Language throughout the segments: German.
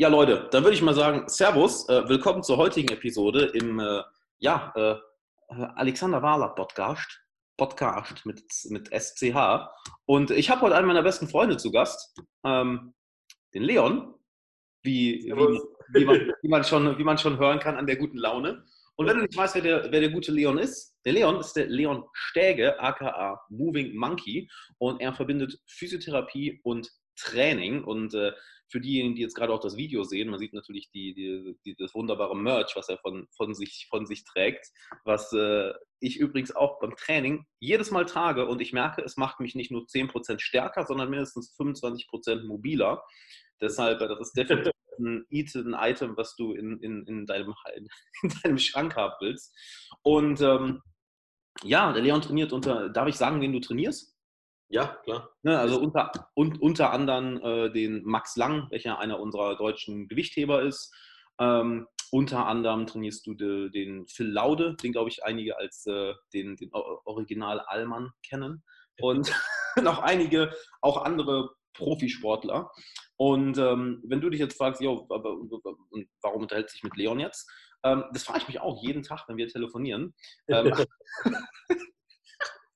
Ja, Leute, dann würde ich mal sagen, Servus, äh, willkommen zur heutigen Episode im äh, ja, äh, Alexander Wahler Podcast, Podcast mit, mit SCH. Und ich habe heute einen meiner besten Freunde zu Gast, ähm, den Leon, wie, wie, wie, man, wie, man schon, wie man schon hören kann an der guten Laune. Und wenn du nicht weißt, wer der, wer der gute Leon ist, der Leon ist der Leon Stäge, aka Moving Monkey. Und er verbindet Physiotherapie und Training. Und äh, für diejenigen, die jetzt gerade auch das Video sehen, man sieht natürlich die, die, die, das wunderbare Merch, was er von, von, sich, von sich trägt, was äh, ich übrigens auch beim Training jedes Mal trage und ich merke, es macht mich nicht nur 10% stärker, sondern mindestens 25% mobiler. Deshalb, äh, das ist definitiv ein Item, was du in, in, in, deinem, in deinem Schrank haben willst. Und ähm, ja, der Leon trainiert unter, darf ich sagen, wen du trainierst? Ja, klar. Ne, also unter, und, unter anderem äh, den Max Lang, welcher einer unserer deutschen Gewichtheber ist. Ähm, unter anderem trainierst du de, den Phil Laude, den glaube ich einige als äh, den, den Original Allmann kennen. Und noch einige, auch andere Profisportler. Und ähm, wenn du dich jetzt fragst, jo, warum unterhält sich mit Leon jetzt? Ähm, das frage ich mich auch jeden Tag, wenn wir telefonieren. Ähm,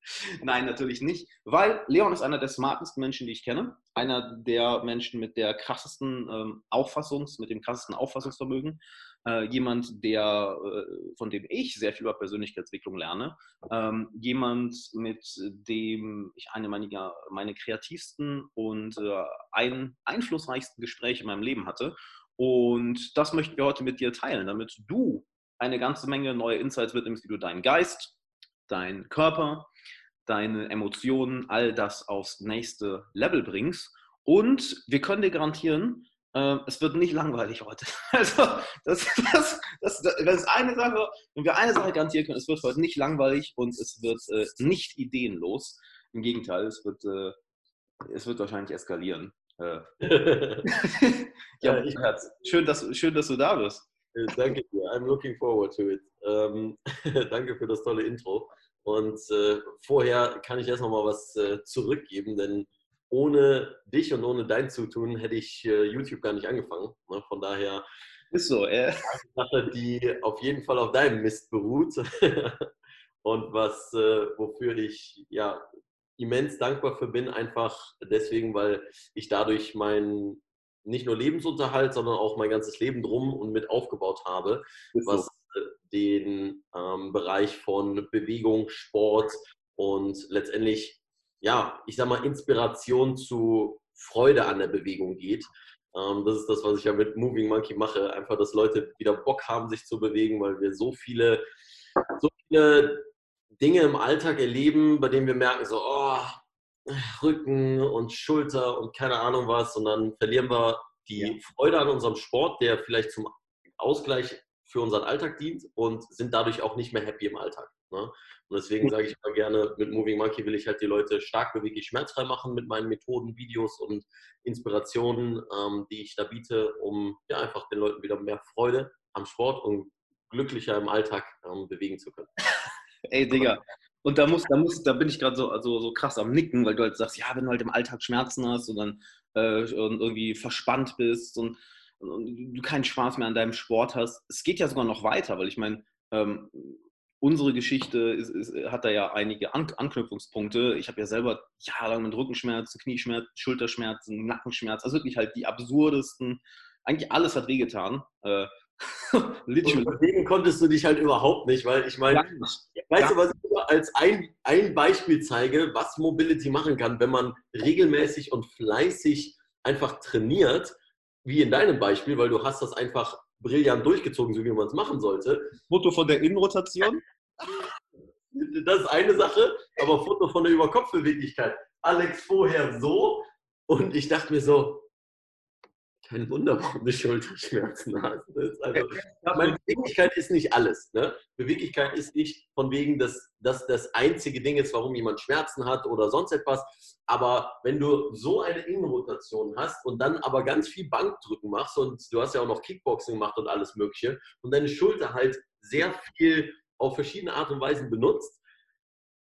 Nein, natürlich nicht, weil Leon ist einer der smartesten Menschen, die ich kenne. Einer der Menschen mit der krassesten ähm, Auffassungs-, mit dem krassesten Auffassungsvermögen. Äh, jemand, der, äh, von dem ich sehr viel über Persönlichkeitsentwicklung lerne. Ähm, jemand, mit dem ich eine meiner meine kreativsten und äh, ein, einflussreichsten Gespräche in meinem Leben hatte. Und das möchten wir heute mit dir teilen, damit du eine ganze Menge neue Insights mitnimmst, wie du deinen Geist, deinen Körper, deine Emotionen, all das aufs nächste Level bringst. Und wir können dir garantieren, äh, es wird nicht langweilig heute. Also, das, das, das, das, ist eine Sache, wenn wir eine Sache garantieren können, es wird heute nicht langweilig und es wird äh, nicht ideenlos. Im Gegenteil, es wird, äh, es wird wahrscheinlich eskalieren. Äh. ja, schön, dass, schön, dass du da bist. Äh, danke dir. I'm looking forward to it. Ähm, danke für das tolle Intro. Und äh, vorher kann ich erst noch mal was äh, zurückgeben, denn ohne dich und ohne dein Zutun hätte ich äh, YouTube gar nicht angefangen. Ne? Von daher ist so, äh. eine Sache, die auf jeden Fall auf deinem Mist beruht und was, äh, wofür ich ja immens dankbar für bin, einfach deswegen, weil ich dadurch meinen nicht nur Lebensunterhalt, sondern auch mein ganzes Leben drum und mit aufgebaut habe, was den ähm, Bereich von Bewegung, Sport und letztendlich, ja, ich sag mal, Inspiration zu Freude an der Bewegung geht. Ähm, das ist das, was ich ja mit Moving Monkey mache. Einfach, dass Leute wieder Bock haben, sich zu bewegen, weil wir so viele, so viele Dinge im Alltag erleben, bei denen wir merken, so, oh, Rücken und Schulter und keine Ahnung was. Und dann verlieren wir die ja. Freude an unserem Sport, der vielleicht zum Ausgleich für unseren Alltag dient und sind dadurch auch nicht mehr happy im Alltag. Ne? Und deswegen sage ich immer gerne, mit Moving Monkey will ich halt die Leute stark beweglich schmerzfrei machen mit meinen Methoden, Videos und Inspirationen, ähm, die ich da biete, um ja, einfach den Leuten wieder mehr Freude am Sport und glücklicher im Alltag ähm, bewegen zu können. Ey, Digga. Und da muss, da muss, da bin ich gerade so, also so krass am Nicken, weil du halt sagst, ja, wenn du halt im Alltag Schmerzen hast und dann äh, irgendwie verspannt bist und und du keinen Spaß mehr an deinem Sport hast. Es geht ja sogar noch weiter, weil ich meine, ähm, unsere Geschichte ist, ist, hat da ja einige An Anknüpfungspunkte. Ich habe ja selber jahrelang mit Rückenschmerzen, Knieschmerzen, Schulterschmerzen, Nackenschmerzen, also wirklich halt die absurdesten, eigentlich alles hat wehgetan. Äh, Literally. konntest du dich halt überhaupt nicht, weil ich meine, weißt du, was ich als ein, ein Beispiel zeige, was Mobility machen kann, wenn man regelmäßig und fleißig einfach trainiert wie in deinem Beispiel, weil du hast das einfach brillant durchgezogen, so wie man es machen sollte. Foto von der Innenrotation? Das ist eine Sache, aber Foto von der Überkopfbeweglichkeit. Alex vorher so und ich dachte mir so, kein Wunder, warum du Schulterschmerzen hast. Also, meine Beweglichkeit ist nicht alles. Ne? Beweglichkeit ist nicht von wegen, dass das das einzige Ding ist, warum jemand Schmerzen hat oder sonst etwas. Aber wenn du so eine Innenrotation hast und dann aber ganz viel Bankdrücken machst und du hast ja auch noch Kickboxing gemacht und alles Mögliche und deine Schulter halt sehr viel auf verschiedene Art und Weisen benutzt,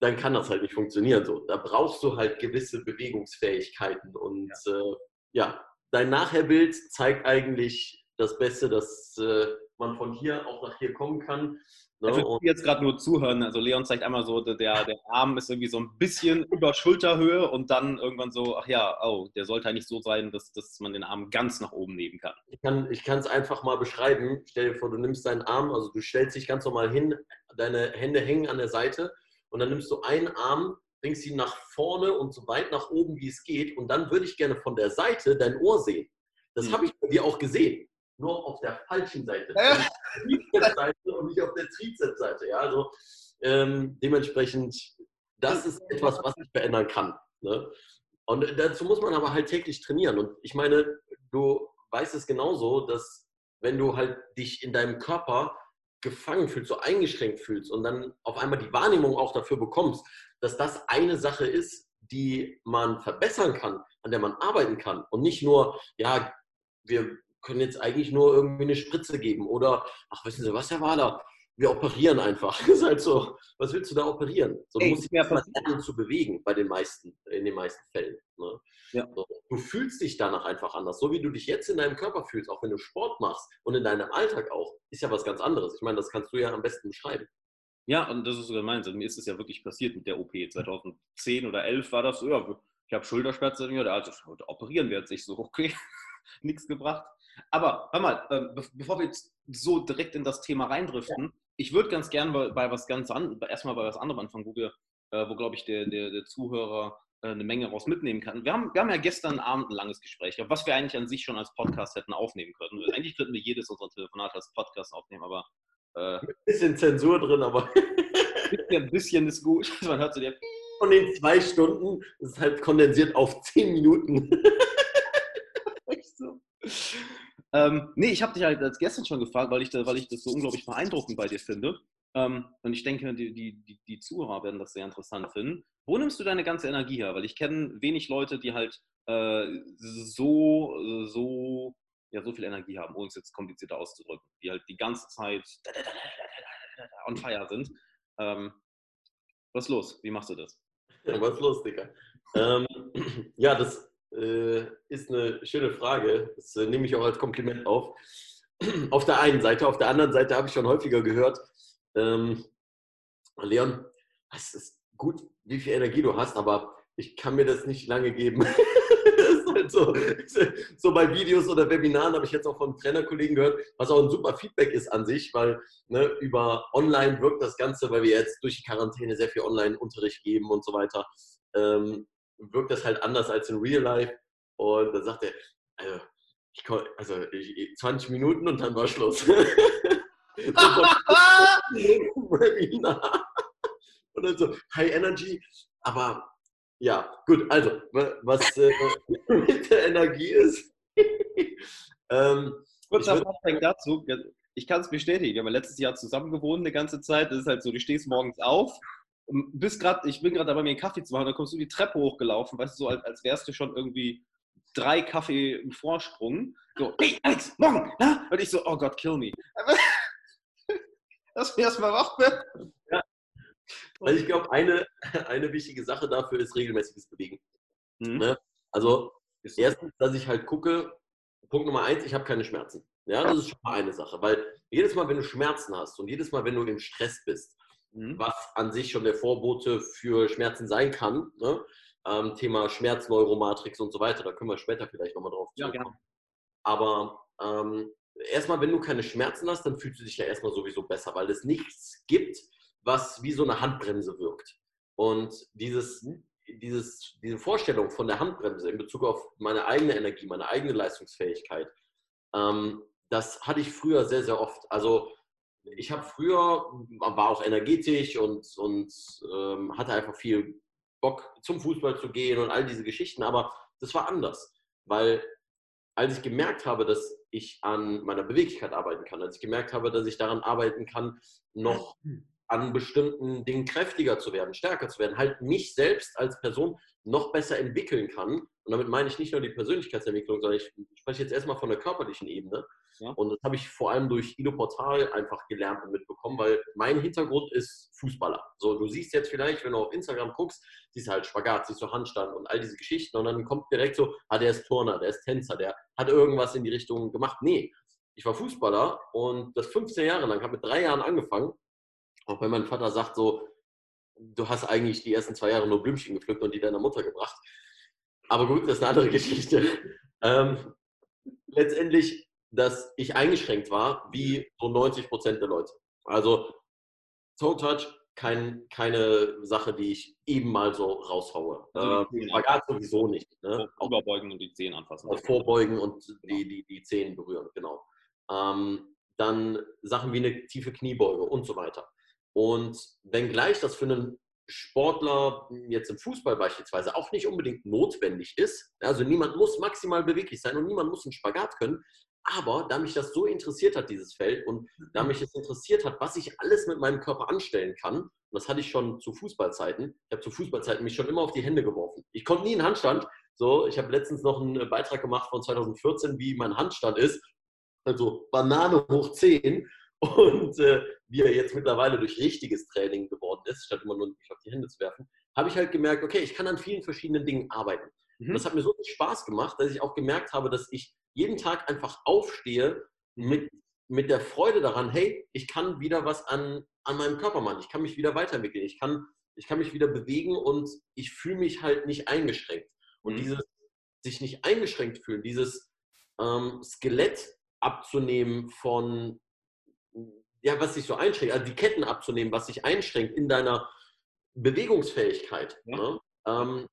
dann kann das halt nicht funktionieren. So, da brauchst du halt gewisse Bewegungsfähigkeiten und ja, äh, ja dein Nachherbild zeigt eigentlich das Beste, dass äh, man von hier auch nach hier kommen kann. Ne? Also jetzt gerade nur zuhören. Also Leon zeigt einmal so, der, der Arm ist irgendwie so ein bisschen über Schulterhöhe und dann irgendwann so, ach ja, oh, der sollte eigentlich so sein, dass, dass man den Arm ganz nach oben nehmen kann. Ich kann es einfach mal beschreiben. Stell dir vor, du nimmst deinen Arm, also du stellst dich ganz normal hin, deine Hände hängen an der Seite und dann nimmst du einen Arm, bringst ihn nach vorne und so weit nach oben, wie es geht und dann würde ich gerne von der Seite dein Ohr sehen. Das hm. habe ich bei dir auch gesehen nur auf der falschen Seite. Ja. Seite und nicht auf der Trizepsseite. Ja, also ähm, dementsprechend, das ist etwas, was ich verändern kann. Ne? Und dazu muss man aber halt täglich trainieren. Und ich meine, du weißt es genauso, dass wenn du halt dich in deinem Körper gefangen fühlst, so eingeschränkt fühlst und dann auf einmal die Wahrnehmung auch dafür bekommst, dass das eine Sache ist, die man verbessern kann, an der man arbeiten kann und nicht nur, ja, wir können jetzt eigentlich nur irgendwie eine Spritze geben oder, ach, wissen Sie was, Herr Wahler, wir operieren einfach. Das ist halt so, was willst du da operieren? So, du Ey, musst dich erstmal lernen zu bewegen bei den meisten, in den meisten Fällen. Ne? Ja. So, du fühlst dich danach einfach anders. So wie du dich jetzt in deinem Körper fühlst, auch wenn du Sport machst und in deinem Alltag auch, ist ja was ganz anderes. Ich meine, das kannst du ja am besten beschreiben. Ja, und das ist sogar meins. Also mir ist es ja wirklich passiert mit der OP. 2010 oder 11 war das so, ja, ich habe Schulterschmerzen, also operieren wir jetzt nicht so, okay, nichts gebracht. Aber hör mal, äh, bevor wir jetzt so direkt in das Thema reindriften, ja. Ich würde ganz gern bei, bei, was ganz an, erstmal bei was anderem anfangen, wo wir, äh, wo glaube ich der, der, der Zuhörer äh, eine Menge raus mitnehmen kann. Wir haben, wir haben ja gestern Abend ein langes Gespräch, was wir eigentlich an sich schon als Podcast hätten aufnehmen können. Eigentlich könnten wir jedes unserer Telefonate als Podcast aufnehmen, aber äh, ein bisschen Zensur drin, aber ein bisschen ist gut. Man hört so der von den zwei Stunden ist halt kondensiert auf zehn Minuten. Echt so. Ähm, nee, ich habe dich halt als gestern schon gefragt, weil ich, da, weil ich das so unglaublich beeindruckend bei dir finde. Ähm, und ich denke, die, die, die Zuhörer werden das sehr interessant finden. Wo nimmst du deine ganze Energie her? Weil ich kenne wenig Leute, die halt äh, so, so, ja, so viel Energie haben, ohne es jetzt komplizierter auszudrücken, die halt die ganze Zeit on fire sind. Ähm, was ist los? Wie machst du das? was ist los, Digga? ähm, ja, das ist eine schöne Frage. Das äh, nehme ich auch als Kompliment auf. Auf der einen Seite, auf der anderen Seite habe ich schon häufiger gehört, ähm, Leon, es ist gut, wie viel Energie du hast, aber ich kann mir das nicht lange geben. halt so, so, bei Videos oder Webinaren habe ich jetzt auch von Trainerkollegen gehört, was auch ein super Feedback ist an sich, weil ne, über online wirkt das Ganze, weil wir jetzt durch die Quarantäne sehr viel Online-Unterricht geben und so weiter. Ähm, wirkt das halt anders als in Real Life. Und dann sagt er, also, ich, also ich, 20 Minuten und dann war Schluss. und dann so High Energy, aber ja, gut, also was äh, mit der Energie ist. ähm, Kurzer Fun dazu, ich kann es bestätigen, wir haben letztes Jahr zusammen gewohnt eine ganze Zeit. Das ist halt so, du stehst morgens auf, bist grad, ich bin gerade dabei, mir einen Kaffee zu machen, dann kommst du die Treppe hochgelaufen, weißt du, so als, als wärst du schon irgendwie drei Kaffee im Vorsprung. So, hey Alex, morgen, na? Und ich so, oh Gott, kill me. Lass mich erstmal wach werden. Ja. Weil ich glaube, eine, eine wichtige Sache dafür ist regelmäßiges Bewegen. Mhm. Ne? Also, erstens, dass ich halt gucke, Punkt Nummer eins, ich habe keine Schmerzen. Ja, das ist schon mal eine Sache, weil jedes Mal, wenn du Schmerzen hast und jedes Mal, wenn du im Stress bist, mhm. was an sich schon der Vorbote für Schmerzen sein kann. Ne? Ähm, Thema Schmerzneuromatrix und so weiter, da können wir später vielleicht nochmal drauf zurückkommen. Ja, Aber ähm, erstmal, wenn du keine Schmerzen hast, dann fühlst du dich ja erstmal sowieso besser, weil es nichts gibt, was wie so eine Handbremse wirkt. Und dieses, mhm. dieses, diese Vorstellung von der Handbremse in Bezug auf meine eigene Energie, meine eigene Leistungsfähigkeit, ähm, das hatte ich früher sehr, sehr oft. Also ich habe früher, war auch energetisch und, und ähm, hatte einfach viel Bock zum Fußball zu gehen und all diese Geschichten, aber das war anders, weil als ich gemerkt habe, dass ich an meiner Beweglichkeit arbeiten kann, als ich gemerkt habe, dass ich daran arbeiten kann, noch an bestimmten Dingen kräftiger zu werden, stärker zu werden, halt mich selbst als Person noch besser entwickeln kann. Und damit meine ich nicht nur die Persönlichkeitsentwicklung, sondern ich spreche jetzt erstmal von der körperlichen Ebene. Ja. Und das habe ich vor allem durch Ido Portal einfach gelernt und mitbekommen, weil mein Hintergrund ist Fußballer. So, du siehst jetzt vielleicht, wenn du auf Instagram guckst, siehst halt Spagat, siehst du Handstand und all diese Geschichten und dann kommt direkt so, ah, der ist Turner, der ist Tänzer, der hat irgendwas in die Richtung gemacht. Nee, ich war Fußballer und das 15 Jahre lang, habe mit drei Jahren angefangen. Auch wenn mein Vater sagt so, du hast eigentlich die ersten zwei Jahre nur Blümchen gepflückt und die deiner Mutter gebracht. Aber gut, das ist eine andere Geschichte. Ähm, letztendlich, dass ich eingeschränkt war, wie so 90 Prozent der Leute. Also Toe Touch, kein, keine Sache, die ich eben mal so raushaue. Also äh, Spagat sowieso nicht. Ne? Überbeugen und die Zehen anfassen. Auch vorbeugen und die, die, die Zehen berühren, genau. Ähm, dann Sachen wie eine tiefe Kniebeuge und so weiter. Und wenngleich das für einen Sportler jetzt im Fußball beispielsweise auch nicht unbedingt notwendig ist, also niemand muss maximal beweglich sein und niemand muss einen Spagat können, aber da mich das so interessiert hat, dieses Feld, und da mich es interessiert hat, was ich alles mit meinem Körper anstellen kann, und das hatte ich schon zu Fußballzeiten, ich habe zu Fußballzeiten mich schon immer auf die Hände geworfen. Ich konnte nie einen Handstand, so, ich habe letztens noch einen Beitrag gemacht von 2014, wie mein Handstand ist, also Banane hoch 10 und äh, wie er jetzt mittlerweile durch richtiges Training geworden ist, statt immer nur mich auf die Hände zu werfen, habe ich halt gemerkt, okay, ich kann an vielen verschiedenen Dingen arbeiten. Mhm. Und das hat mir so viel Spaß gemacht, dass ich auch gemerkt habe, dass ich jeden Tag einfach aufstehe mit, mit der Freude daran, hey, ich kann wieder was an, an meinem Körper machen, ich kann mich wieder weiterentwickeln, ich kann, ich kann mich wieder bewegen und ich fühle mich halt nicht eingeschränkt. Und mhm. dieses sich nicht eingeschränkt fühlen, dieses ähm, Skelett abzunehmen von ja, was sich so einschränkt, also die Ketten abzunehmen, was sich einschränkt in deiner Bewegungsfähigkeit. Ja. Ne? Ähm,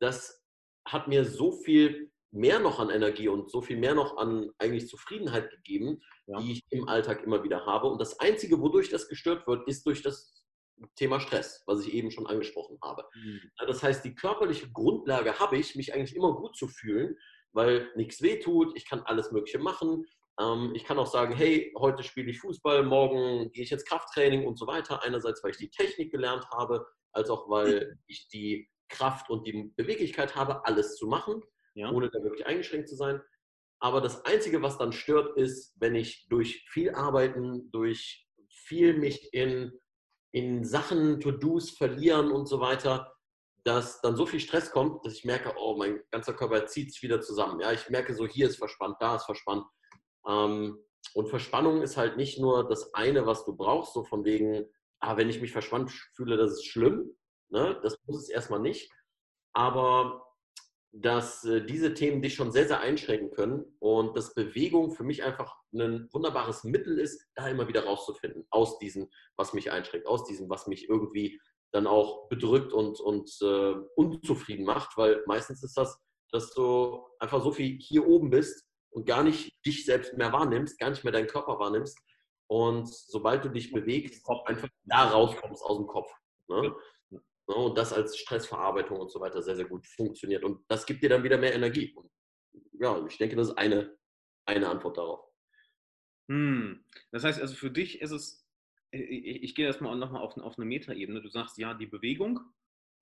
das hat mir so viel mehr noch an Energie und so viel mehr noch an eigentlich Zufriedenheit gegeben, ja. die ich im Alltag immer wieder habe. Und das Einzige, wodurch das gestört wird, ist durch das Thema Stress, was ich eben schon angesprochen habe. Mhm. Das heißt, die körperliche Grundlage habe ich, mich eigentlich immer gut zu fühlen, weil nichts wehtut, ich kann alles Mögliche machen, ich kann auch sagen, hey, heute spiele ich Fußball, morgen gehe ich ins Krafttraining und so weiter. Einerseits, weil ich die Technik gelernt habe, als auch weil ich die Kraft und die Beweglichkeit habe, alles zu machen, ja. ohne da wirklich eingeschränkt zu sein. Aber das Einzige, was dann stört, ist, wenn ich durch viel Arbeiten, durch viel mich in, in Sachen, To-Dos verlieren und so weiter, dass dann so viel Stress kommt, dass ich merke, oh, mein ganzer Körper zieht sich wieder zusammen. Ja, ich merke so, hier ist verspannt, da ist verspannt. Ähm, und Verspannung ist halt nicht nur das eine, was du brauchst, so von wegen, ah, wenn ich mich verspannt fühle, das ist schlimm. Ne? Das muss es erstmal nicht. Aber dass äh, diese Themen dich schon sehr, sehr einschränken können und dass Bewegung für mich einfach ein wunderbares Mittel ist, da immer wieder rauszufinden, aus diesem, was mich einschränkt, aus diesem, was mich irgendwie dann auch bedrückt und, und äh, unzufrieden macht, weil meistens ist das, dass du einfach so viel hier oben bist, und gar nicht dich selbst mehr wahrnimmst, gar nicht mehr deinen Körper wahrnimmst. Und sobald du dich bewegst, einfach da rauskommst aus dem Kopf. Ne? Und das als Stressverarbeitung und so weiter sehr, sehr gut funktioniert. Und das gibt dir dann wieder mehr Energie. Und ja, ich denke, das ist eine, eine Antwort darauf. Hm. Das heißt also für dich ist es, ich, ich gehe erstmal nochmal auf, auf eine Metaebene. Du sagst ja, die Bewegung.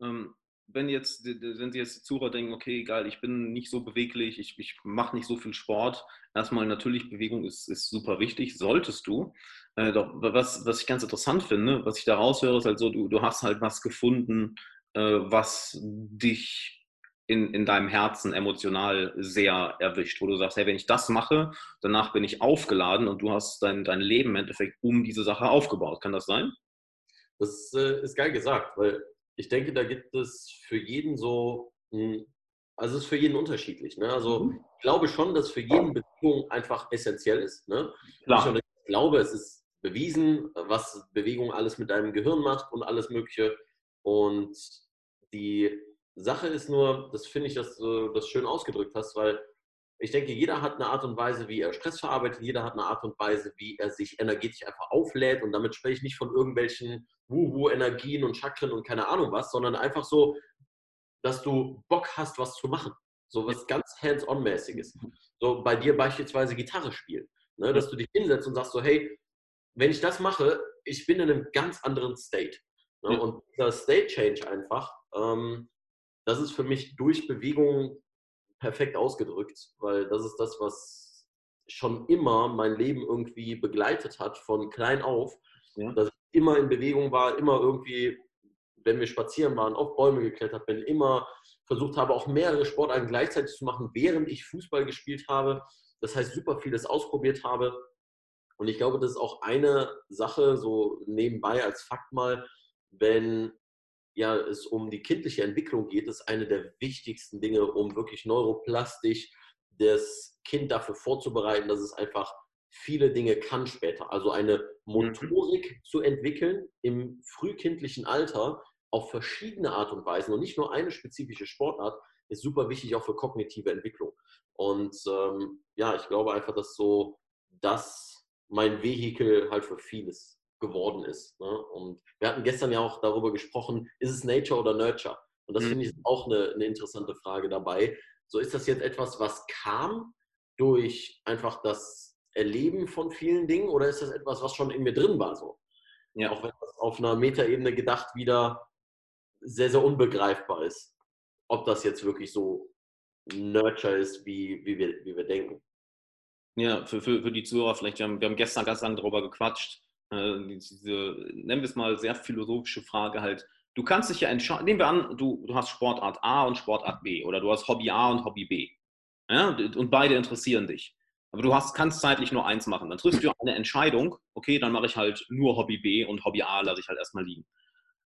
Ähm, wenn jetzt, wenn Sie jetzt Zuhörer denken, okay, egal, ich bin nicht so beweglich, ich, ich mache nicht so viel Sport, erstmal natürlich, Bewegung ist, ist super wichtig, solltest du. Äh, doch was, was ich ganz interessant finde, was ich da raushöre, ist halt so, du, du hast halt was gefunden, äh, was dich in, in deinem Herzen emotional sehr erwischt, wo du sagst, hey, wenn ich das mache, danach bin ich aufgeladen und du hast dein, dein Leben im Endeffekt um diese Sache aufgebaut. Kann das sein? Das äh, ist geil gesagt, weil ich denke, da gibt es für jeden so, also es ist für jeden unterschiedlich. Ne? Also mhm. ich glaube schon, dass für jeden Bewegung einfach essentiell ist. Ne? Klar. Ich glaube, es ist bewiesen, was Bewegung alles mit deinem Gehirn macht und alles Mögliche. Und die Sache ist nur, das finde ich, dass du das schön ausgedrückt hast, weil ich denke, jeder hat eine Art und Weise, wie er Stress verarbeitet, jeder hat eine Art und Weise, wie er sich energetisch einfach auflädt. Und damit spreche ich nicht von irgendwelchen Wuhu-Energien und Chakren und keine Ahnung was, sondern einfach so, dass du Bock hast, was zu machen. So was ganz hands-on-mäßiges. So bei dir beispielsweise Gitarre spielen. Ne? Dass du dich hinsetzt und sagst so, hey, wenn ich das mache, ich bin in einem ganz anderen State. Ne? Und dieser State-Change einfach, ähm, das ist für mich durch Bewegung perfekt ausgedrückt, weil das ist das, was schon immer mein Leben irgendwie begleitet hat, von klein auf. Ja. Dass ich immer in Bewegung war, immer irgendwie, wenn wir spazieren waren, auf Bäume geklettert bin, immer versucht habe, auch mehrere Sportarten gleichzeitig zu machen, während ich Fußball gespielt habe. Das heißt, super vieles ausprobiert habe. Und ich glaube, das ist auch eine Sache, so nebenbei als Fakt mal, wenn ja, es um die kindliche Entwicklung geht, ist eine der wichtigsten Dinge, um wirklich neuroplastisch das Kind dafür vorzubereiten, dass es einfach viele Dinge kann später. Also eine. Motorik zu entwickeln im frühkindlichen Alter auf verschiedene Art und Weisen und nicht nur eine spezifische Sportart, ist super wichtig auch für kognitive Entwicklung. Und ähm, ja, ich glaube einfach, dass so das mein Vehikel halt für vieles geworden ist. Ne? Und wir hatten gestern ja auch darüber gesprochen, ist es Nature oder Nurture? Und das mhm. finde ich auch eine, eine interessante Frage dabei. So ist das jetzt etwas, was kam durch einfach das Erleben von vielen Dingen oder ist das etwas, was schon in mir drin war? So? Ja. Auch wenn das auf einer Metaebene gedacht wieder sehr, sehr unbegreifbar ist, ob das jetzt wirklich so Nurture ist, wie, wie, wir, wie wir denken. Ja, für, für, für die Zuhörer vielleicht, wir haben, wir haben gestern ganz lange darüber gequatscht, diese, nennen wir es mal, sehr philosophische Frage halt, du kannst dich ja entscheiden, nehmen wir an, du, du hast Sportart A und Sportart B oder du hast Hobby A und Hobby B. Ja, und beide interessieren dich. Aber du hast, kannst zeitlich nur eins machen. Dann triffst du eine Entscheidung, okay, dann mache ich halt nur Hobby B und Hobby A lasse ich halt erstmal liegen.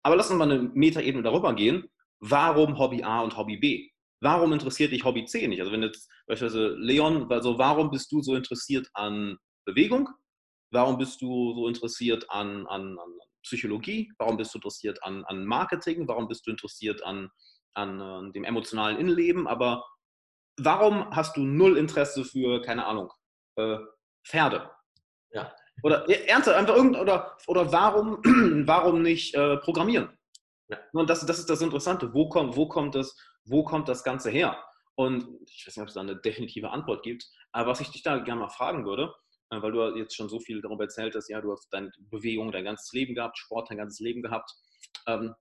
Aber lass uns mal eine Metaebene darüber gehen. Warum Hobby A und Hobby B? Warum interessiert dich Hobby C nicht? Also wenn jetzt beispielsweise Leon, also warum bist du so interessiert an Bewegung? Warum bist du so interessiert an, an, an Psychologie? Warum bist du interessiert an, an Marketing? Warum bist du interessiert an, an, an dem emotionalen Innenleben? Aber warum hast du null Interesse für, keine Ahnung, äh, Pferde? Ja. Oder ernsthaft, einfach irgend, oder, oder warum, warum nicht äh, programmieren? Ja. Und das, das ist das Interessante. Wo kommt, wo, kommt das, wo kommt das Ganze her? Und ich weiß nicht, ob es da eine definitive Antwort gibt, aber was ich dich da gerne mal fragen würde, äh, weil du jetzt schon so viel darüber erzählt hast, ja, du hast deine Bewegung dein ganzes Leben gehabt, Sport dein ganzes Leben gehabt. Ähm,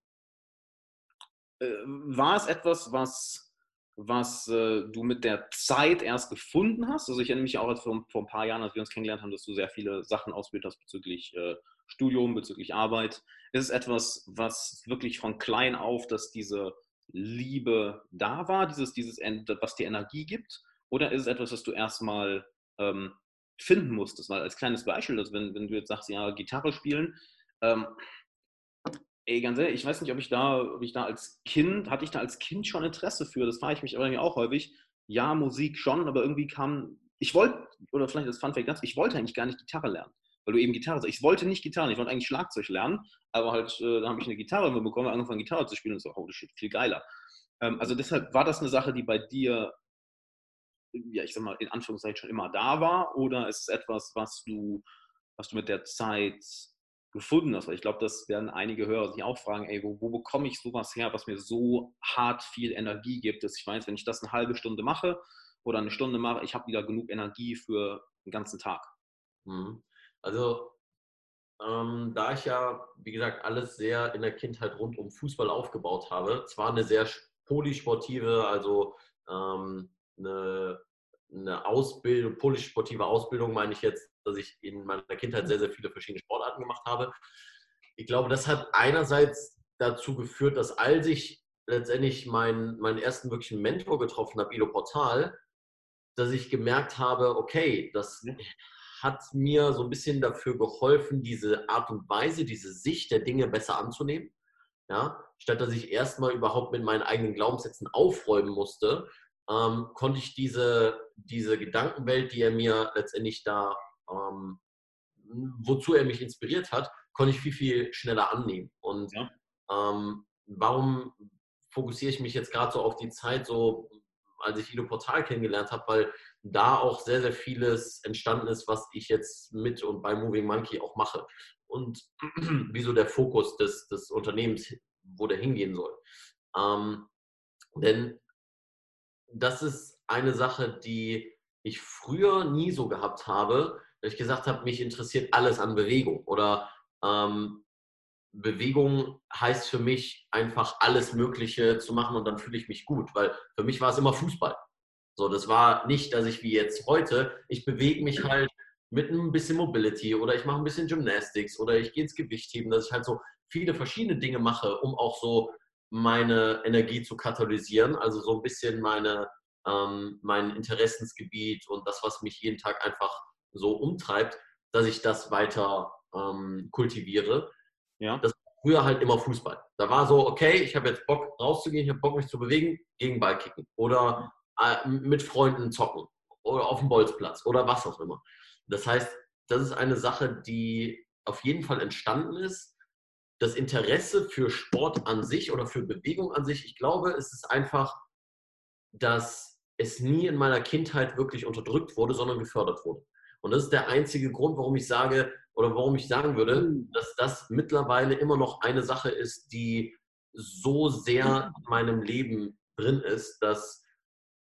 äh, war es etwas, was, was äh, du mit der Zeit erst gefunden hast? Also ich erinnere mich auch vor, vor, ein paar Jahren, als wir uns kennengelernt haben, dass du sehr viele Sachen ausprobiert hast bezüglich äh, Studium, bezüglich Arbeit. Ist es etwas, was wirklich von klein auf, dass diese Liebe da war, dieses, dieses, was dir Energie gibt? Oder ist es etwas, was du erstmal ähm, finden musstest. Weil als kleines Beispiel, dass wenn, wenn du jetzt sagst, ja, Gitarre spielen, ähm, ey, ganz ehrlich, ich weiß nicht, ob ich da, ob ich da als Kind, hatte ich da als Kind schon Interesse für, das frage ich mich aber auch häufig. Ja, Musik schon, aber irgendwie kam, ich wollte, oder vielleicht das Fun Fact ganz, ich wollte eigentlich gar nicht Gitarre lernen, weil du eben Gitarre sagst. Ich wollte nicht Gitarre, ich wollte eigentlich Schlagzeug lernen, aber halt, äh, da habe ich eine Gitarre bekommen, angefangen Gitarre zu spielen und so, oh shit, viel geiler. Ähm, also deshalb war das eine Sache, die bei dir ja, ich sag mal, in Anführungszeichen schon immer da war? Oder ist es etwas, was du, was du mit der Zeit gefunden hast? Weil ich glaube, das werden einige Hörer sich auch fragen, ey, wo, wo bekomme ich sowas her, was mir so hart viel Energie gibt, dass ich weiß, wenn ich das eine halbe Stunde mache oder eine Stunde mache, ich habe wieder genug Energie für den ganzen Tag. Mhm. Also ähm, da ich ja, wie gesagt, alles sehr in der Kindheit rund um Fußball aufgebaut habe, zwar eine sehr polysportive, also ähm, eine, eine Ausbildung, polysportive Ausbildung meine ich jetzt, dass ich in meiner Kindheit sehr, sehr viele verschiedene Sportarten gemacht habe. Ich glaube, das hat einerseits dazu geführt, dass als ich letztendlich meinen, meinen ersten wirklichen Mentor getroffen habe, Ido Portal, dass ich gemerkt habe, okay, das hat mir so ein bisschen dafür geholfen, diese Art und Weise, diese Sicht der Dinge besser anzunehmen. Ja, statt dass ich erstmal überhaupt mit meinen eigenen Glaubenssätzen aufräumen musste, ähm, konnte ich diese, diese Gedankenwelt, die er mir letztendlich da, ähm, wozu er mich inspiriert hat, konnte ich viel, viel schneller annehmen. Und ja. ähm, warum fokussiere ich mich jetzt gerade so auf die Zeit, so als ich Ido Portal kennengelernt habe, weil da auch sehr, sehr vieles entstanden ist, was ich jetzt mit und bei Moving Monkey auch mache. Und wieso der Fokus des, des Unternehmens, wo der hingehen soll. Ähm, denn das ist eine Sache, die ich früher nie so gehabt habe, dass ich gesagt habe, mich interessiert alles an Bewegung oder ähm, Bewegung heißt für mich einfach alles Mögliche zu machen und dann fühle ich mich gut, weil für mich war es immer Fußball. So, das war nicht, dass ich wie jetzt heute, ich bewege mich halt mit ein bisschen Mobility oder ich mache ein bisschen Gymnastics oder ich gehe ins Gewichtheben, dass ich halt so viele verschiedene Dinge mache, um auch so meine Energie zu katalysieren, also so ein bisschen meine, ähm, mein Interessensgebiet und das, was mich jeden Tag einfach so umtreibt, dass ich das weiter ähm, kultiviere. Ja. Das war früher halt immer Fußball. Da war so, okay, ich habe jetzt Bock rauszugehen, ich habe Bock mich zu bewegen, gegen Ball kicken oder äh, mit Freunden zocken oder auf dem Bolzplatz oder was auch immer. Das heißt, das ist eine Sache, die auf jeden Fall entstanden ist. Das Interesse für Sport an sich oder für Bewegung an sich, ich glaube, es ist einfach, dass es nie in meiner Kindheit wirklich unterdrückt wurde, sondern gefördert wurde. Und das ist der einzige Grund, warum ich sage oder warum ich sagen würde, hm. dass das mittlerweile immer noch eine Sache ist, die so sehr in meinem Leben drin ist, dass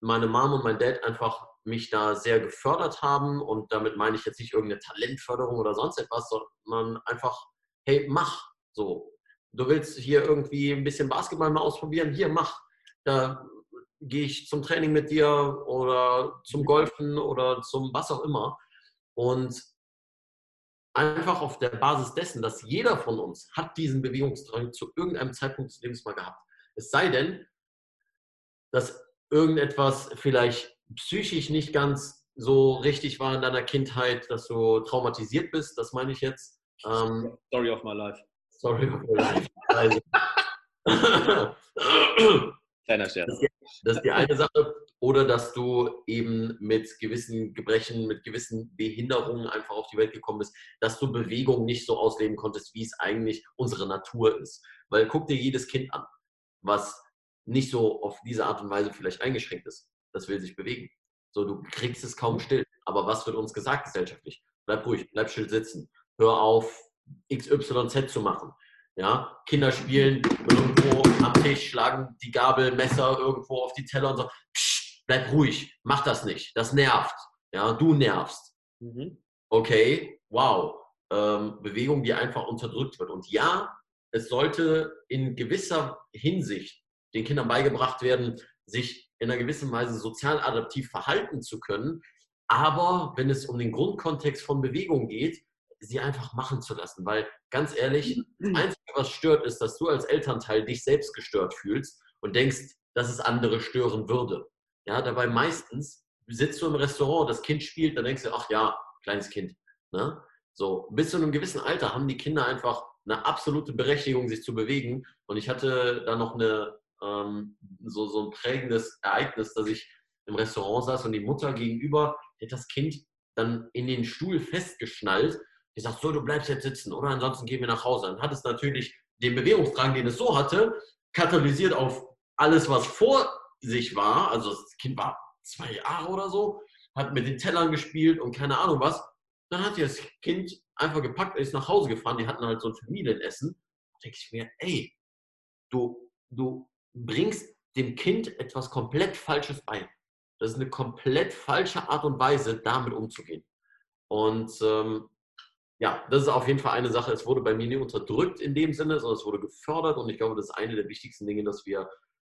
meine Mom und mein Dad einfach mich da sehr gefördert haben und damit meine ich jetzt nicht irgendeine Talentförderung oder sonst etwas, sondern einfach, hey, mach so. Du willst hier irgendwie ein bisschen Basketball mal ausprobieren? Hier, mach. Da gehe ich zum Training mit dir oder zum Golfen oder zum was auch immer. Und einfach auf der Basis dessen, dass jeder von uns hat diesen Bewegungsdrang zu irgendeinem Zeitpunkt des Lebens mal gehabt. Es sei denn, dass irgendetwas vielleicht psychisch nicht ganz so richtig war in deiner Kindheit, dass du traumatisiert bist, das meine ich jetzt. Ähm, Story of my life. Life. Also, Kleiner Scherz. Das, das ist die eine Sache. Oder dass du eben mit gewissen Gebrechen, mit gewissen Behinderungen einfach auf die Welt gekommen bist, dass du Bewegung nicht so ausleben konntest, wie es eigentlich unsere Natur ist. Weil guck dir jedes Kind an, was nicht so auf diese Art und Weise vielleicht eingeschränkt ist. Das will sich bewegen. So, du kriegst es kaum still. Aber was wird uns gesagt gesellschaftlich? Bleib ruhig, bleib still sitzen. Hör auf, XYZ zu machen. Ja, Kinder spielen irgendwo am Tisch, schlagen die Gabel, Messer irgendwo auf die Teller und so. Psch, bleib ruhig, mach das nicht. Das nervt. Ja, du nervst. Mhm. Okay, wow. Ähm, Bewegung, die einfach unterdrückt wird. Und ja, es sollte in gewisser Hinsicht den Kindern beigebracht werden, sich in einer gewissen Weise sozial adaptiv verhalten zu können. Aber wenn es um den Grundkontext von Bewegung geht, sie einfach machen zu lassen. Weil ganz ehrlich, das Einzige, was stört, ist, dass du als Elternteil dich selbst gestört fühlst und denkst, dass es andere stören würde. Ja, dabei meistens sitzt du im Restaurant, das Kind spielt, dann denkst du, ach ja, kleines Kind. Ne? So, bis zu einem gewissen Alter haben die Kinder einfach eine absolute Berechtigung, sich zu bewegen. Und ich hatte da noch eine, ähm, so, so ein prägendes Ereignis, dass ich im Restaurant saß und die Mutter gegenüber hat das Kind dann in den Stuhl festgeschnallt. Die sagt, so, du bleibst jetzt sitzen oder ansonsten gehen wir nach Hause. Dann hat es natürlich den Bewegungsdrang, den es so hatte, katalysiert auf alles, was vor sich war. Also das Kind war zwei Jahre oder so, hat mit den Tellern gespielt und keine Ahnung was. Dann hat das Kind einfach gepackt, ist nach Hause gefahren. Die hatten halt so ein Familienessen. Da denke ich mir, ey, du, du bringst dem Kind etwas komplett Falsches bei. Das ist eine komplett falsche Art und Weise, damit umzugehen. Und ähm, ja, das ist auf jeden Fall eine Sache. Es wurde bei mir nie unterdrückt in dem Sinne, sondern es wurde gefördert. Und ich glaube, das ist eine der wichtigsten Dinge, dass wir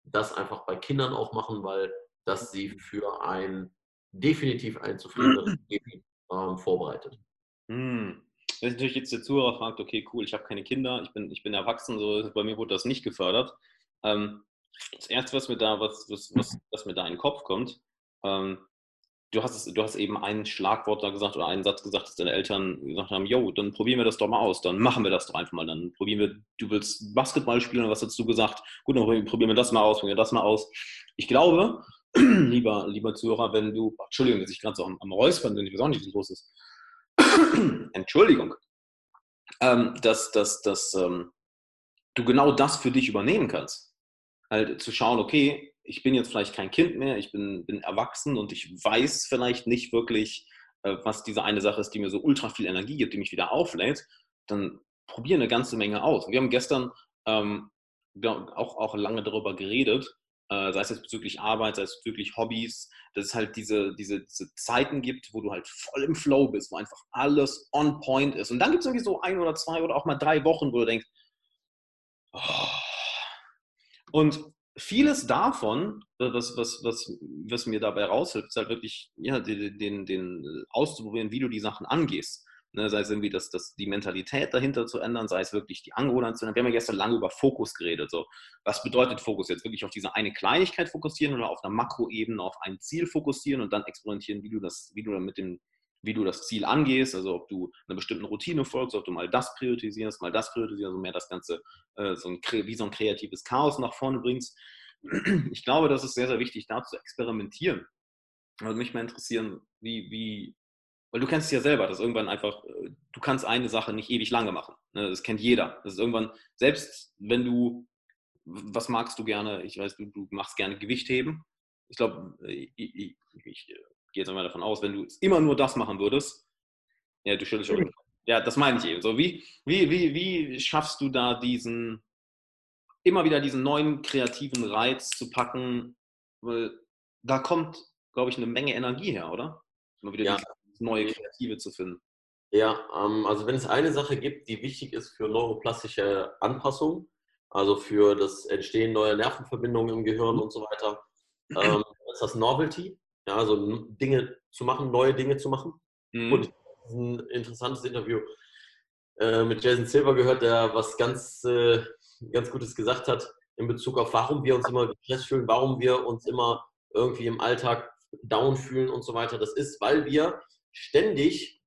das einfach bei Kindern auch machen, weil das sie für ein definitiv ein zufriedeneres Leben ähm, vorbereitet. Hm. Wenn natürlich jetzt der Zuhörer fragt, okay, cool, ich habe keine Kinder, ich bin, ich bin erwachsen, so bei mir wurde das nicht gefördert. Ähm, das erste, was mir da, was, was, was, was mir da in den Kopf kommt, ähm, du, hast es, du hast eben ein Schlagwort da gesagt oder einen Satz gesagt, dass deine Eltern gesagt haben, jo, dann probieren wir das doch mal aus, dann machen wir das doch einfach mal, dann probieren wir, du willst Basketball spielen, was hast du gesagt? Gut, dann probieren wir das mal aus, probieren wir das mal aus. Ich glaube, lieber, lieber Zuhörer, wenn du, Entschuldigung, dass ich gerade so am, am Räuspern bin, ich weiß auch nicht, was los ist. Entschuldigung. Ähm, dass dass, dass ähm, du genau das für dich übernehmen kannst. Halt zu schauen, okay, ich bin jetzt vielleicht kein Kind mehr, ich bin, bin erwachsen und ich weiß vielleicht nicht wirklich, äh, was diese eine Sache ist, die mir so ultra viel Energie gibt, die mich wieder auflädt, dann probiere eine ganze Menge aus. Wir haben gestern ähm, auch, auch lange darüber geredet, äh, sei es jetzt bezüglich Arbeit, sei es bezüglich Hobbys, dass es halt diese, diese, diese Zeiten gibt, wo du halt voll im Flow bist, wo einfach alles on point ist. Und dann gibt es irgendwie so ein oder zwei oder auch mal drei Wochen, wo du denkst, Oh. Und vieles davon, was, was, was, was mir dabei raushilft, ist halt wirklich ja, den, den, den auszuprobieren, wie du die Sachen angehst. Ne, sei es irgendwie das, das, die Mentalität dahinter zu ändern, sei es wirklich die Angewohnheit zu ändern. Wir haben ja gestern lange über Fokus geredet. So. Was bedeutet Fokus jetzt? Wirklich auf diese eine Kleinigkeit fokussieren oder auf einer Makroebene auf ein Ziel fokussieren und dann experimentieren, wie du das, wie du mit dem, wie du das Ziel angehst, also ob du einer bestimmten Routine folgst, ob du mal das priorisierst, mal das priorisierst, also mehr das Ganze äh, so ein, wie so ein kreatives Chaos nach vorne bringst. Ich glaube, das ist sehr, sehr wichtig, da zu experimentieren. Würde mich mal interessieren, wie, wie, weil du kennst es ja selber, dass irgendwann einfach, äh, du kannst eine Sache nicht ewig lange machen. Ne? Das kennt jeder. Das ist irgendwann, selbst wenn du, was magst du gerne? Ich weiß, du, du machst gerne Gewichtheben. Ich glaube, ich, ich, ich, gehe jetzt einmal davon aus, wenn du immer nur das machen würdest, ja, du schüttelst schon. Ja, das meine ich eben. So, wie, wie, wie, wie schaffst du da diesen, immer wieder diesen neuen kreativen Reiz zu packen? Weil da kommt, glaube ich, eine Menge Energie her, oder? Immer wieder ja neue Kreative zu finden? Ja, ähm, also wenn es eine Sache gibt, die wichtig ist für neuroplastische Anpassung, also für das Entstehen neuer Nervenverbindungen im Gehirn und so weiter, ähm, ist das Novelty. Ja, also Dinge zu machen, neue Dinge zu machen. Mhm. Und ein interessantes Interview äh, mit Jason Silver gehört, der was ganz, äh, ganz Gutes gesagt hat in Bezug auf, warum wir uns immer gestresst fühlen, warum wir uns immer irgendwie im Alltag down fühlen und so weiter. Das ist, weil wir ständig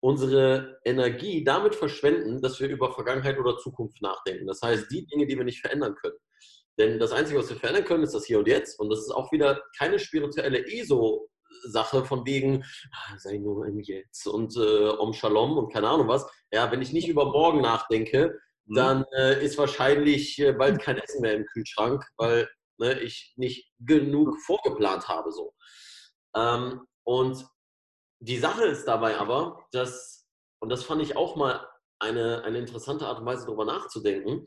unsere Energie damit verschwenden, dass wir über Vergangenheit oder Zukunft nachdenken. Das heißt, die Dinge, die wir nicht verändern können. Denn das Einzige, was wir verändern können, ist das Hier und Jetzt. Und das ist auch wieder keine spirituelle ESO-Sache von wegen, ah, sei nur im Jetzt und äh, Om Shalom und keine Ahnung was. Ja, wenn ich nicht über morgen nachdenke, mhm. dann äh, ist wahrscheinlich äh, bald kein Essen mehr im Kühlschrank, weil ne, ich nicht genug vorgeplant habe. So. Ähm, und die Sache ist dabei aber, dass, und das fand ich auch mal eine, eine interessante Art und Weise, darüber nachzudenken,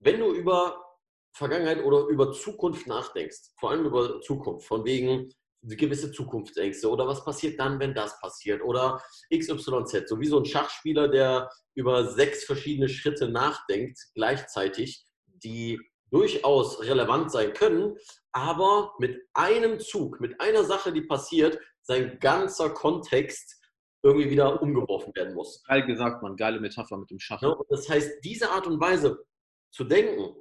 wenn du über Vergangenheit oder über Zukunft nachdenkst, vor allem über Zukunft, von wegen gewisse Zukunftsängste oder was passiert dann, wenn das passiert oder XYZ, so wie so ein Schachspieler, der über sechs verschiedene Schritte nachdenkt gleichzeitig, die durchaus relevant sein können, aber mit einem Zug, mit einer Sache, die passiert, sein ganzer Kontext irgendwie wieder umgeworfen werden muss. Geil gesagt, man, geile Metapher mit dem Schach. Ja, das heißt, diese Art und Weise zu denken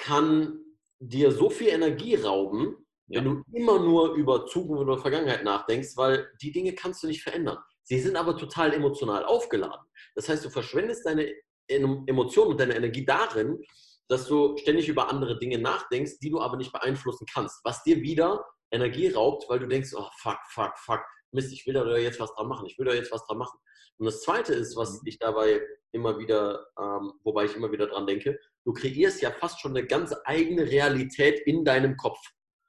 kann dir so viel Energie rauben, ja. wenn du immer nur über Zukunft oder Vergangenheit nachdenkst, weil die Dinge kannst du nicht verändern. Sie sind aber total emotional aufgeladen. Das heißt, du verschwendest deine Emotionen und deine Energie darin, dass du ständig über andere Dinge nachdenkst, die du aber nicht beeinflussen kannst, was dir wieder Energie raubt, weil du denkst, oh fuck, fuck, fuck, Mist, ich will da jetzt was dran machen, ich will da jetzt was dran machen. Und das Zweite ist, was mhm. ich dabei immer wieder, ähm, wobei ich immer wieder dran denke, du kreierst ja fast schon eine ganz eigene Realität in deinem Kopf.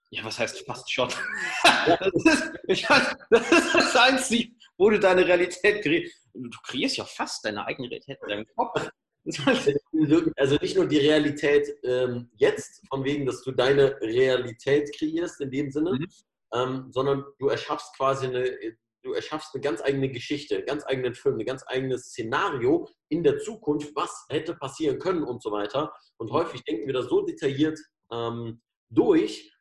Ja, was heißt fast schon? das, ist, ich, das ist das Einzige, wo du deine Realität kreierst. Du kreierst ja fast deine eigene Realität in deinem Kopf. Also nicht nur die Realität ähm, jetzt, von wegen, dass du deine Realität kreierst in dem Sinne, mhm. ähm, sondern du erschaffst quasi eine, du erschaffst eine ganz eigene Geschichte, einen ganz eigenen Film, ein ganz eigenes Szenario in der Zukunft, was hätte passieren können und so weiter. Und mhm. häufig denken wir da so detailliert ähm, durch,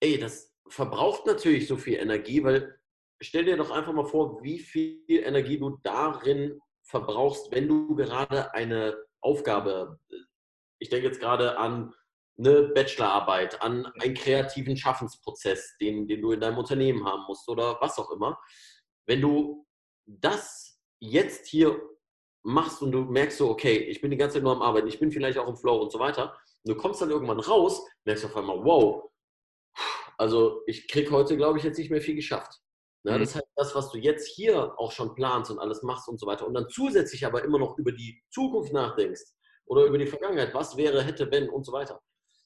ey, das verbraucht natürlich so viel Energie, weil stell dir doch einfach mal vor, wie viel Energie du darin verbrauchst, wenn du gerade eine Aufgabe, ich denke jetzt gerade an eine Bachelorarbeit, an einen kreativen Schaffensprozess, den, den du in deinem Unternehmen haben musst oder was auch immer. Wenn du das jetzt hier machst und du merkst so, okay, ich bin die ganze Zeit nur am Arbeiten, ich bin vielleicht auch im Flow und so weiter, und du kommst dann irgendwann raus, merkst auf einmal, wow, also ich kriege heute, glaube ich, jetzt nicht mehr viel geschafft. Ja, ne, mhm. Das heißt, das, was du jetzt hier auch schon planst und alles machst und so weiter und dann zusätzlich aber immer noch über die Zukunft nachdenkst oder über die Vergangenheit, was wäre, hätte, wenn und so weiter.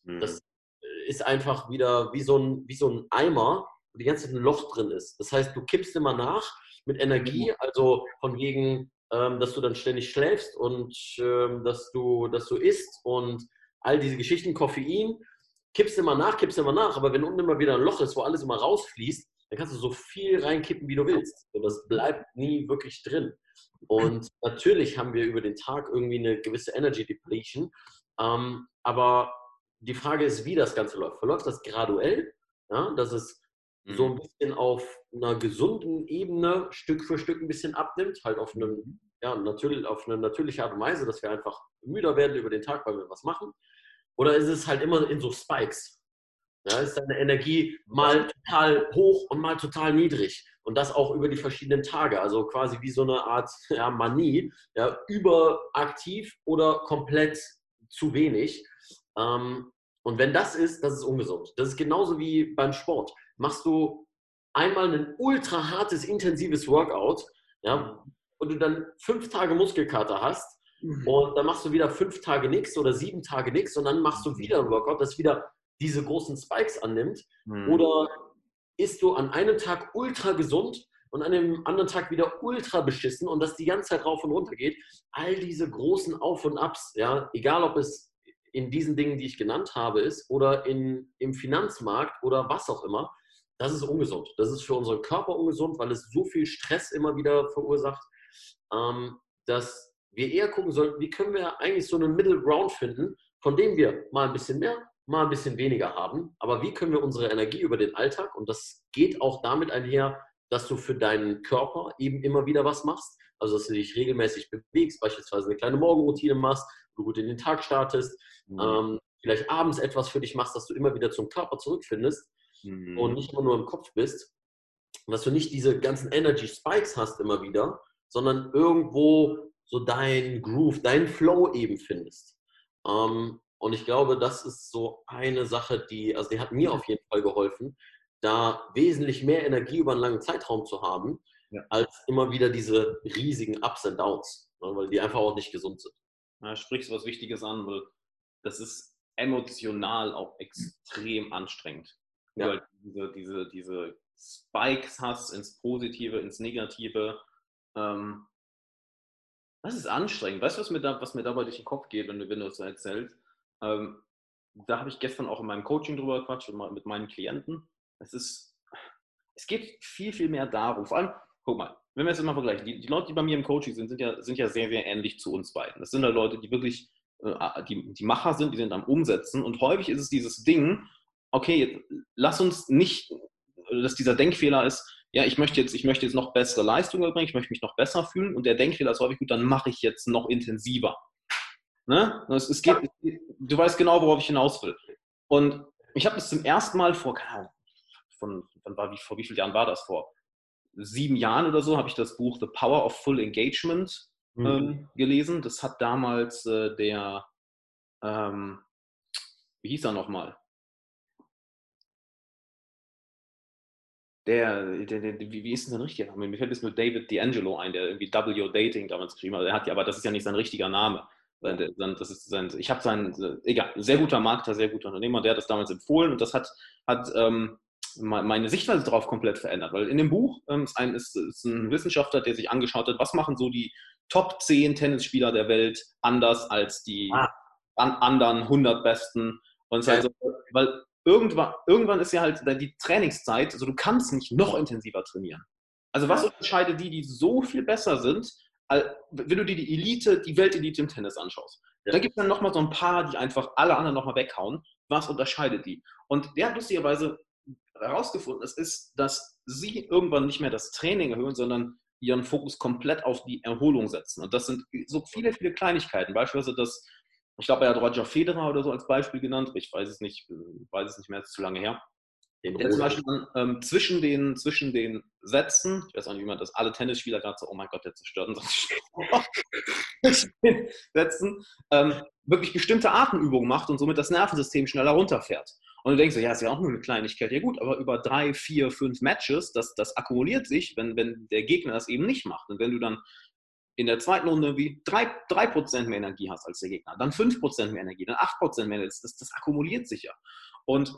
Mhm. Das äh, ist einfach wieder wie so, ein, wie so ein Eimer, wo die ganze Zeit ein Loch drin ist. Das heißt, du kippst immer nach mit Energie, mhm. also von wegen, ähm, dass du dann ständig schläfst und ähm, dass, du, dass du isst und all diese Geschichten, Koffein, kippst immer nach, kippst immer nach, aber wenn unten immer wieder ein Loch ist, wo alles immer rausfließt, dann kannst du so viel reinkippen, wie du willst. Und das bleibt nie wirklich drin. Und natürlich haben wir über den Tag irgendwie eine gewisse Energy Depletion. Ähm, aber die Frage ist, wie das Ganze läuft. Verläuft das graduell? Ja, dass es so ein mhm. bisschen auf einer gesunden Ebene Stück für Stück ein bisschen abnimmt, halt auf, einem, mhm. ja, natürlich, auf eine natürliche Art und Weise, dass wir einfach müder werden über den Tag, weil wir was machen. Oder ist es halt immer in so Spikes? Ja, ist deine Energie mal total hoch und mal total niedrig. Und das auch über die verschiedenen Tage. Also quasi wie so eine Art ja, Manie, ja, überaktiv oder komplett zu wenig. Ähm, und wenn das ist, das ist ungesund. Das ist genauso wie beim Sport. Machst du einmal ein ultra hartes, intensives Workout, ja, und du dann fünf Tage Muskelkater hast, mhm. und dann machst du wieder fünf Tage nichts oder sieben Tage nichts und dann machst du wieder ein Workout, das wieder diese großen Spikes annimmt. Mhm. Oder isst du an einem Tag ultra gesund und an dem anderen Tag wieder ultra beschissen und das die ganze Zeit rauf und runter geht. All diese großen Auf und Abs, ja, egal ob es in diesen Dingen, die ich genannt habe, ist oder in, im Finanzmarkt oder was auch immer, das ist ungesund. Das ist für unseren Körper ungesund, weil es so viel Stress immer wieder verursacht, ähm, dass wir eher gucken sollten, wie können wir eigentlich so einen Middle Ground finden, von dem wir mal ein bisschen mehr, mal ein bisschen weniger haben. Aber wie können wir unsere Energie über den Alltag, und das geht auch damit einher, dass du für deinen Körper eben immer wieder was machst, also dass du dich regelmäßig bewegst, beispielsweise eine kleine Morgenroutine machst, du gut in den Tag startest, mhm. ähm, vielleicht abends etwas für dich machst, dass du immer wieder zum Körper zurückfindest mhm. und nicht immer nur im Kopf bist. Dass du nicht diese ganzen Energy Spikes hast immer wieder, sondern irgendwo so dein Groove, dein Flow eben findest. Ähm, und ich glaube, das ist so eine Sache, die, also die hat mir auf jeden Fall geholfen, da wesentlich mehr Energie über einen langen Zeitraum zu haben, ja. als immer wieder diese riesigen Ups und Downs, ne, weil die einfach auch nicht gesund sind. Ja, sprichst was Wichtiges an, weil das ist emotional auch extrem anstrengend. Ja. Weil diese, diese, diese Spikes hast ins Positive, ins Negative. Ähm, das ist anstrengend. Weißt du, was mir, da, was mir dabei durch den Kopf geht, wenn du, wenn du das erzählst? Ähm, da habe ich gestern auch in meinem Coaching drüber gequatscht mit meinen Klienten. Es ist, es geht viel, viel mehr darum. Vor allem, guck mal, wenn wir es mal vergleichen, die, die, Leute, die bei mir im Coaching sind, sind ja, sind ja sehr, sehr ähnlich zu uns beiden. Das sind ja Leute, die wirklich äh, die, die Macher sind, die sind am Umsetzen. Und häufig ist es dieses Ding, okay, lass uns nicht, dass dieser Denkfehler ist, ja, ich möchte jetzt, ich möchte jetzt noch bessere Leistungen erbringen, ich möchte mich noch besser fühlen und der Denkfehler ist häufig gut, dann mache ich jetzt noch intensiver. Ne? Es, es geht, du weißt genau, worauf ich hinaus will. Und ich habe das zum ersten Mal vor, keine Ahnung, von, von wie, vor wie vielen Jahren war das? Vor sieben Jahren oder so habe ich das Buch The Power of Full Engagement mhm. ähm, gelesen. Das hat damals äh, der, ähm, wie hieß er nochmal? Der, der, der, wie, ist denn sein richtiger Name? Mir fällt jetzt nur David D'Angelo ein, der irgendwie W Dating damals geschrieben hat. Er hat ja, aber das ist ja nicht sein richtiger Name. Das ist sein, ich habe seinen, egal, sehr guter Markter, sehr guter Unternehmer, der hat das damals empfohlen und das hat, hat ähm, meine Sichtweise darauf komplett verändert. Weil in dem Buch ähm, ist, ein, ist, ist, ein Wissenschaftler, der sich angeschaut hat, was machen so die Top 10 Tennisspieler der Welt anders als die ah. an, anderen 100 besten. Und es okay. halt so, weil irgendwann, irgendwann ist ja halt die Trainingszeit, also du kannst nicht noch intensiver trainieren. Also was unterscheidet die, die so viel besser sind, wenn du dir die Elite, die Weltelite im Tennis anschaust? Ja. Da gibt es dann nochmal so ein paar, die einfach alle anderen nochmal weghauen. Was unterscheidet die? Und der hat lustigerweise herausgefunden ist, ist, dass sie irgendwann nicht mehr das Training erhöhen, sondern ihren Fokus komplett auf die Erholung setzen. Und das sind so viele, viele Kleinigkeiten. Beispielsweise das, ich glaube, er hat Roger Federer oder so als Beispiel genannt. Ich weiß es nicht, weiß es nicht mehr, ist zu lange her. Der zum Beispiel ähm, zwischen, den, zwischen den Sätzen, ich weiß auch nicht, wie man das, alle Tennisspieler gerade so, oh mein Gott, der zerstört uns Sätzen, ähm, wirklich bestimmte Atemübungen macht und somit das Nervensystem schneller runterfährt. Und du denkst so, ja, ist ja auch nur eine Kleinigkeit. Ja gut, aber über drei, vier, fünf Matches, das, das akkumuliert sich, wenn, wenn der Gegner das eben nicht macht. Und wenn du dann in der zweiten Runde wie 3%, 3 mehr Energie hast als der Gegner, dann 5% mehr Energie, dann 8% mehr, das, das, das akkumuliert sich ja. Und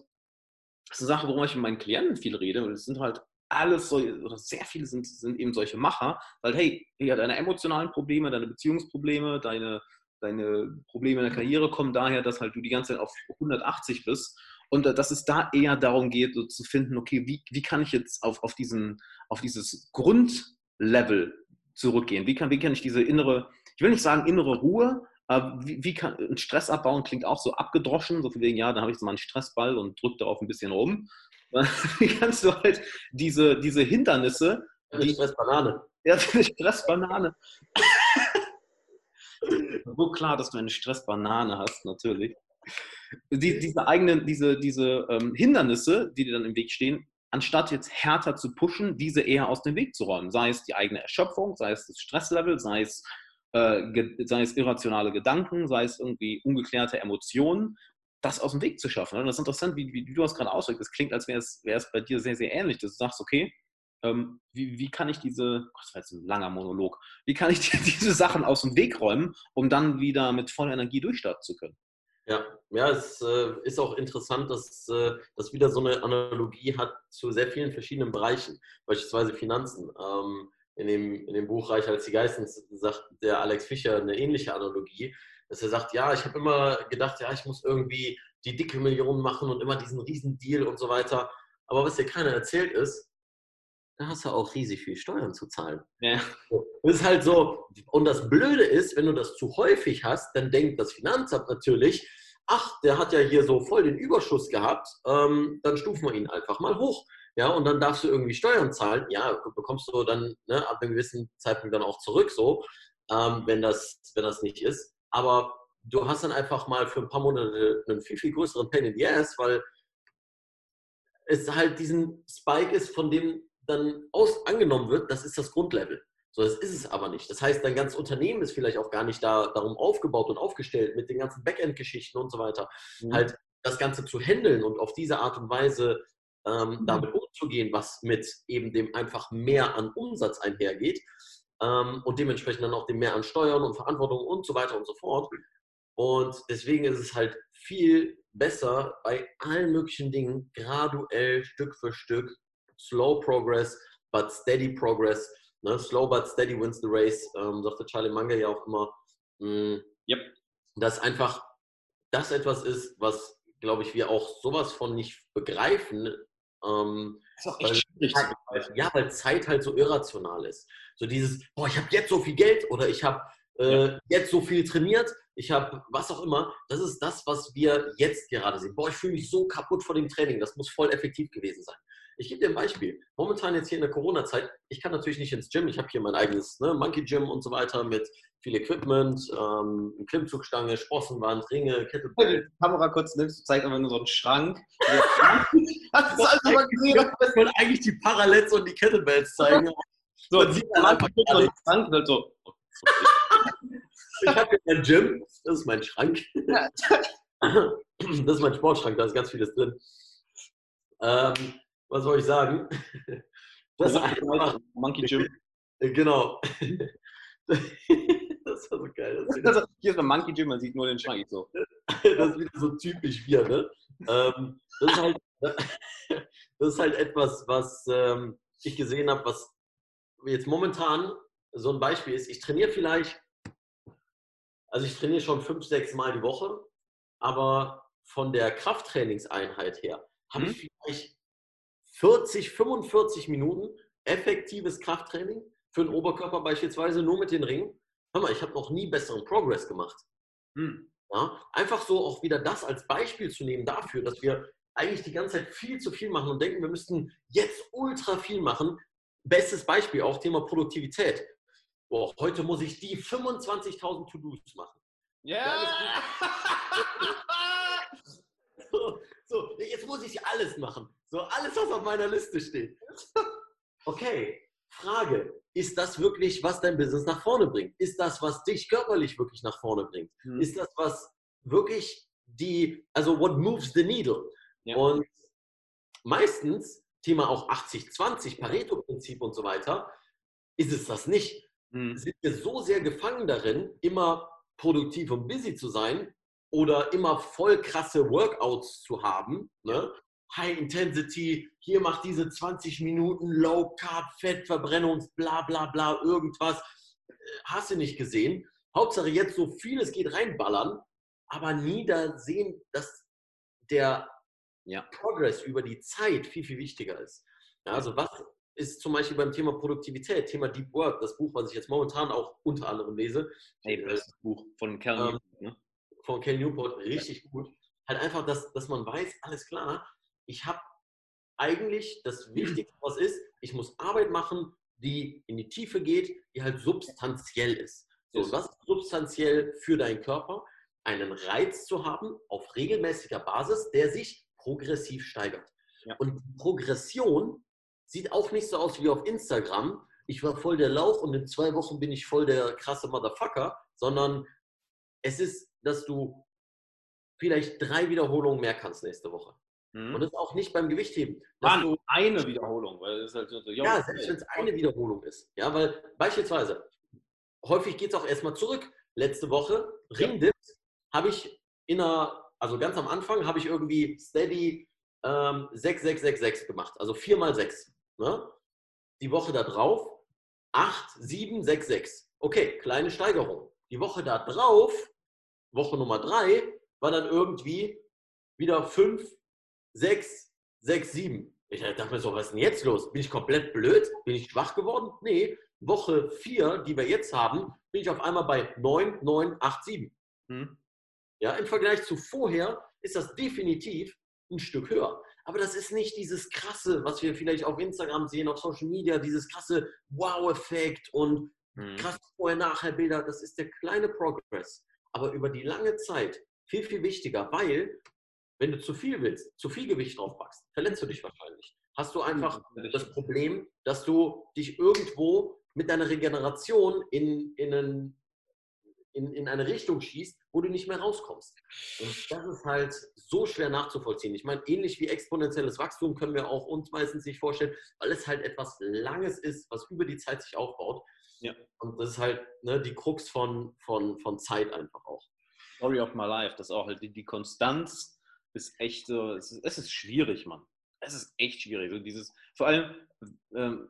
das ist eine Sache, worum ich mit meinen Klienten viel rede. Und es sind halt alles so, oder sehr viele sind, sind eben solche Macher, weil hey, ja, deine emotionalen Probleme, deine Beziehungsprobleme, deine, deine Probleme in der Karriere kommen daher, dass halt du die ganze Zeit auf 180 bist und dass es da eher darum geht, so zu finden, okay, wie, wie kann ich jetzt auf, auf, diesen, auf dieses Grundlevel zurückgehen? Wie kann, wie kann ich diese innere, ich will nicht sagen innere Ruhe, wie, wie kann ein Stress abbauen klingt auch so abgedroschen, so von wegen, ja, dann habe ich so mal einen Stressball und drücke darauf ein bisschen rum. Wie kannst du halt diese, diese Hindernisse. Die Stressbanane. Ja, eine Stressbanane. so klar, dass du eine Stressbanane hast, natürlich. Die, diese eigenen, diese, diese ähm, Hindernisse, die dir dann im Weg stehen, anstatt jetzt härter zu pushen, diese eher aus dem Weg zu räumen. Sei es die eigene Erschöpfung, sei es das Stresslevel, sei es, äh, sei es irrationale Gedanken, sei es irgendwie ungeklärte Emotionen, das aus dem Weg zu schaffen. Und das ist interessant, wie, wie du das gerade ausdrückst. Das klingt, als wäre es, wäre es bei dir sehr, sehr ähnlich, dass du sagst, okay, ähm, wie, wie kann ich diese, Gott, das war jetzt ein langer Monolog, wie kann ich diese Sachen aus dem Weg räumen, um dann wieder mit voller Energie durchstarten zu können? Ja, ja, es äh, ist auch interessant, dass äh, das wieder so eine Analogie hat zu sehr vielen verschiedenen Bereichen, beispielsweise Finanzen. Ähm, in, dem, in dem Buch Reich als die Geisten sagt der Alex Fischer eine ähnliche Analogie, dass er sagt, ja, ich habe immer gedacht, ja, ich muss irgendwie die dicke Million machen und immer diesen riesen Deal und so weiter. Aber was dir keiner erzählt ist, da hast du auch riesig viel Steuern zu zahlen. Ja. Das ist halt so. Und das Blöde ist, wenn du das zu häufig hast, dann denkt das Finanzamt natürlich, ach, der hat ja hier so voll den Überschuss gehabt, ähm, dann stufen wir ihn einfach mal hoch. Ja, und dann darfst du irgendwie Steuern zahlen. Ja, bekommst du dann ne, ab einem gewissen Zeitpunkt dann auch zurück, so, ähm, wenn, das, wenn das nicht ist. Aber du hast dann einfach mal für ein paar Monate einen viel, viel größeren Pain in the Ass, weil es halt diesen Spike ist, von dem dann aus, angenommen wird, das ist das Grundlevel. So, das ist es aber nicht. Das heißt, dein ganzes Unternehmen ist vielleicht auch gar nicht da, darum aufgebaut und aufgestellt mit den ganzen Backend-Geschichten und so weiter. Mhm. Halt das Ganze zu handeln und auf diese Art und Weise ähm, mhm. damit umzugehen, was mit eben dem einfach mehr an Umsatz einhergeht ähm, und dementsprechend dann auch dem mehr an Steuern und Verantwortung und so weiter und so fort. Und deswegen ist es halt viel besser, bei allen möglichen Dingen graduell Stück für Stück slow progress, but steady progress. Ne? Slow but steady wins the race, ähm, sagte Charlie Munger ja auch immer. Mh, yep. Dass einfach das etwas ist, was, glaube ich, wir auch sowas von nicht begreifen. Ähm, das ist auch echt schwierig zu Ja, weil Zeit halt so irrational ist. So dieses, boah, ich habe jetzt so viel Geld oder ich habe äh, ja. jetzt so viel trainiert, ich habe was auch immer. Das ist das, was wir jetzt gerade sehen. Boah, ich fühle mich so kaputt vor dem Training. Das muss voll effektiv gewesen sein. Ich gebe dir ein Beispiel. Momentan jetzt hier in der Corona-Zeit, ich kann natürlich nicht ins Gym. Ich habe hier mein eigenes ne, Monkey Gym und so weiter mit viel Equipment, ähm, Klimmzugstange, Sprossenwand, Ringe, Kettlebell. Die Kamera kurz nimmst, zeigt einfach nur so einen Schrank. Hast du alles mal gesehen? Ich wollte eigentlich die Parallels und die Kettlebells zeigen. so, man sieht dann einfach so einen Schrank und so. ich habe hier ein Gym, das ist mein Schrank. Das ist mein Sportschrank, da ist ganz vieles drin. Ähm, was soll ich sagen? Das ist einfach, Monkey Gym. Genau. Das war so geil. Das hier ist ein Monkey Gym, man sieht nur den Schrank so. Das ist wieder so typisch wir, ne? Ähm, das, ist halt, das ist halt etwas, was ähm, ich gesehen habe, was jetzt momentan so ein Beispiel ist. Ich trainiere vielleicht, also ich trainiere schon fünf, sechs Mal die Woche, aber von der Krafttrainingseinheit her habe mhm. ich vielleicht 40, 45 Minuten effektives Krafttraining für den Oberkörper beispielsweise nur mit den Ringen. Hör mal, ich habe noch nie besseren Progress gemacht. Hm. Ja, einfach so auch wieder das als Beispiel zu nehmen dafür, dass wir eigentlich die ganze Zeit viel zu viel machen und denken, wir müssten jetzt ultra viel machen. Bestes Beispiel auch Thema Produktivität. Boah, heute muss ich die 25.000 To-Dos machen. Ja. so, so, jetzt muss ich alles machen. So, alles, was auf meiner Liste steht. Okay, Frage. Ist das wirklich, was dein Business nach vorne bringt? Ist das, was dich körperlich wirklich nach vorne bringt? Mhm. Ist das, was wirklich die, also what moves the needle? Ja. Und meistens, Thema auch 80-20, Pareto-Prinzip und so weiter, ist es das nicht. Mhm. Sind wir so sehr gefangen darin, immer produktiv und busy zu sein oder immer voll krasse Workouts zu haben, ne? High Intensity, hier macht diese 20 Minuten Low Carb, Fettverbrennungs, bla bla bla, irgendwas. Äh, hast du nicht gesehen? Hauptsache jetzt so viel es geht reinballern, aber nie da sehen, dass der ja. Progress über die Zeit viel, viel wichtiger ist. Ja, also was ist zum Beispiel beim Thema Produktivität, Thema Deep Work, das Buch, was ich jetzt momentan auch unter anderem lese. Hey, das Buch von Cal ähm, Newport, ne? Von Cal Newport, richtig gut. Halt einfach, dass, dass man weiß, alles klar, ich habe eigentlich das Wichtigste, was ist, ich muss Arbeit machen, die in die Tiefe geht, die halt substanziell ist. So, was ist substanziell für deinen Körper? Einen Reiz zu haben auf regelmäßiger Basis, der sich progressiv steigert. Ja. Und Progression sieht auch nicht so aus wie auf Instagram. Ich war voll der Lauch und in zwei Wochen bin ich voll der krasse Motherfucker, sondern es ist, dass du vielleicht drei Wiederholungen mehr kannst nächste Woche. Mhm. Und das auch nicht beim Gewichtheben. Mann, du, eine Wiederholung. Weil das halt so, ja, selbst wenn es eine Wiederholung ist. Ja, weil beispielsweise, häufig geht es auch erstmal zurück. Letzte Woche, Ringdips, habe ich in einer, also ganz am Anfang, habe ich irgendwie steady ähm, 6, 6, 6, 6 gemacht. Also 4 mal 6. Ne? Die Woche da drauf 8, 7, 6, 6. Okay, kleine Steigerung. Die Woche da drauf, Woche Nummer 3, war dann irgendwie wieder 5, 6, 6, 7. Ich dachte mir so, was ist denn jetzt los? Bin ich komplett blöd? Bin ich schwach geworden? Nee, Woche 4, die wir jetzt haben, bin ich auf einmal bei 9, 9, 8, 7. Hm. Ja, im Vergleich zu vorher ist das definitiv ein Stück höher. Aber das ist nicht dieses krasse, was wir vielleicht auf Instagram sehen, auf Social Media, dieses krasse Wow-Effekt und hm. krasse Vorher-Nachher-Bilder. Das ist der kleine Progress. Aber über die lange Zeit viel, viel wichtiger, weil wenn du zu viel willst, zu viel Gewicht draufpackst, verletzt du dich wahrscheinlich. Hast du einfach das Problem, dass du dich irgendwo mit deiner Regeneration in, in, einen, in, in eine Richtung schießt, wo du nicht mehr rauskommst. Und das ist halt so schwer nachzuvollziehen. Ich meine, ähnlich wie exponentielles Wachstum können wir auch uns meistens nicht vorstellen, weil es halt etwas Langes ist, was über die Zeit sich aufbaut. Ja. Und das ist halt ne, die Krux von, von, von Zeit einfach auch. Story of my life, das ist auch halt die, die Konstanz ist echt so, es ist, es ist schwierig, Mann. Es ist echt schwierig. So dieses, vor allem, ähm,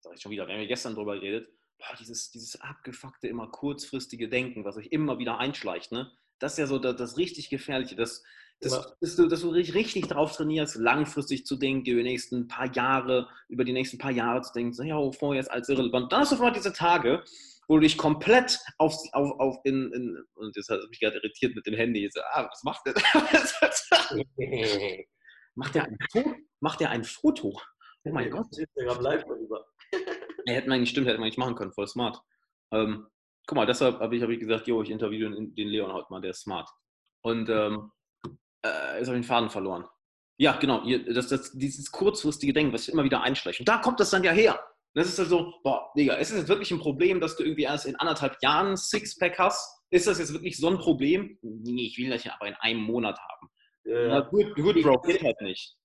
sag ich schon wieder, wir haben ja gestern drüber geredet, boah, dieses, dieses abgefuckte, immer kurzfristige Denken, was sich immer wieder einschleicht, ne? Das ist ja so das, das richtig Gefährliche, dass, dass, dass, du, dass du richtig darauf trainierst, langfristig zu denken, über die nächsten paar Jahre, über die nächsten paar Jahre zu denken, so, ja, vorher ist alles irrelevant. Dann hast du vor diese Tage, wo du dich komplett auf, auf, auf in, in, und das hat mich gerade irritiert mit dem Handy. So, ah, was macht der? macht der ein Foto? Macht der ein Foto? Oh mein Gott. Instagram live darüber. er hätte man nicht stimmt, hätte man nicht machen können, voll smart. Ähm, guck mal, deshalb habe ich, hab ich gesagt, jo, ich interviewe den, den Leon heute mal, der ist smart. Und ähm, äh, jetzt habe ich den Faden verloren. Ja, genau, das, das, dieses kurzfristige Denken, was immer wieder einschleicht. Und da kommt das dann ja her. Und das ist halt so, boah, Digga, ist es jetzt wirklich ein Problem, dass du irgendwie erst in anderthalb Jahren Sixpack hast? Ist das jetzt wirklich so ein Problem? Nee, ich will das ja aber in einem Monat haben. Äh, Na gut, gut, Bro, geht halt nicht.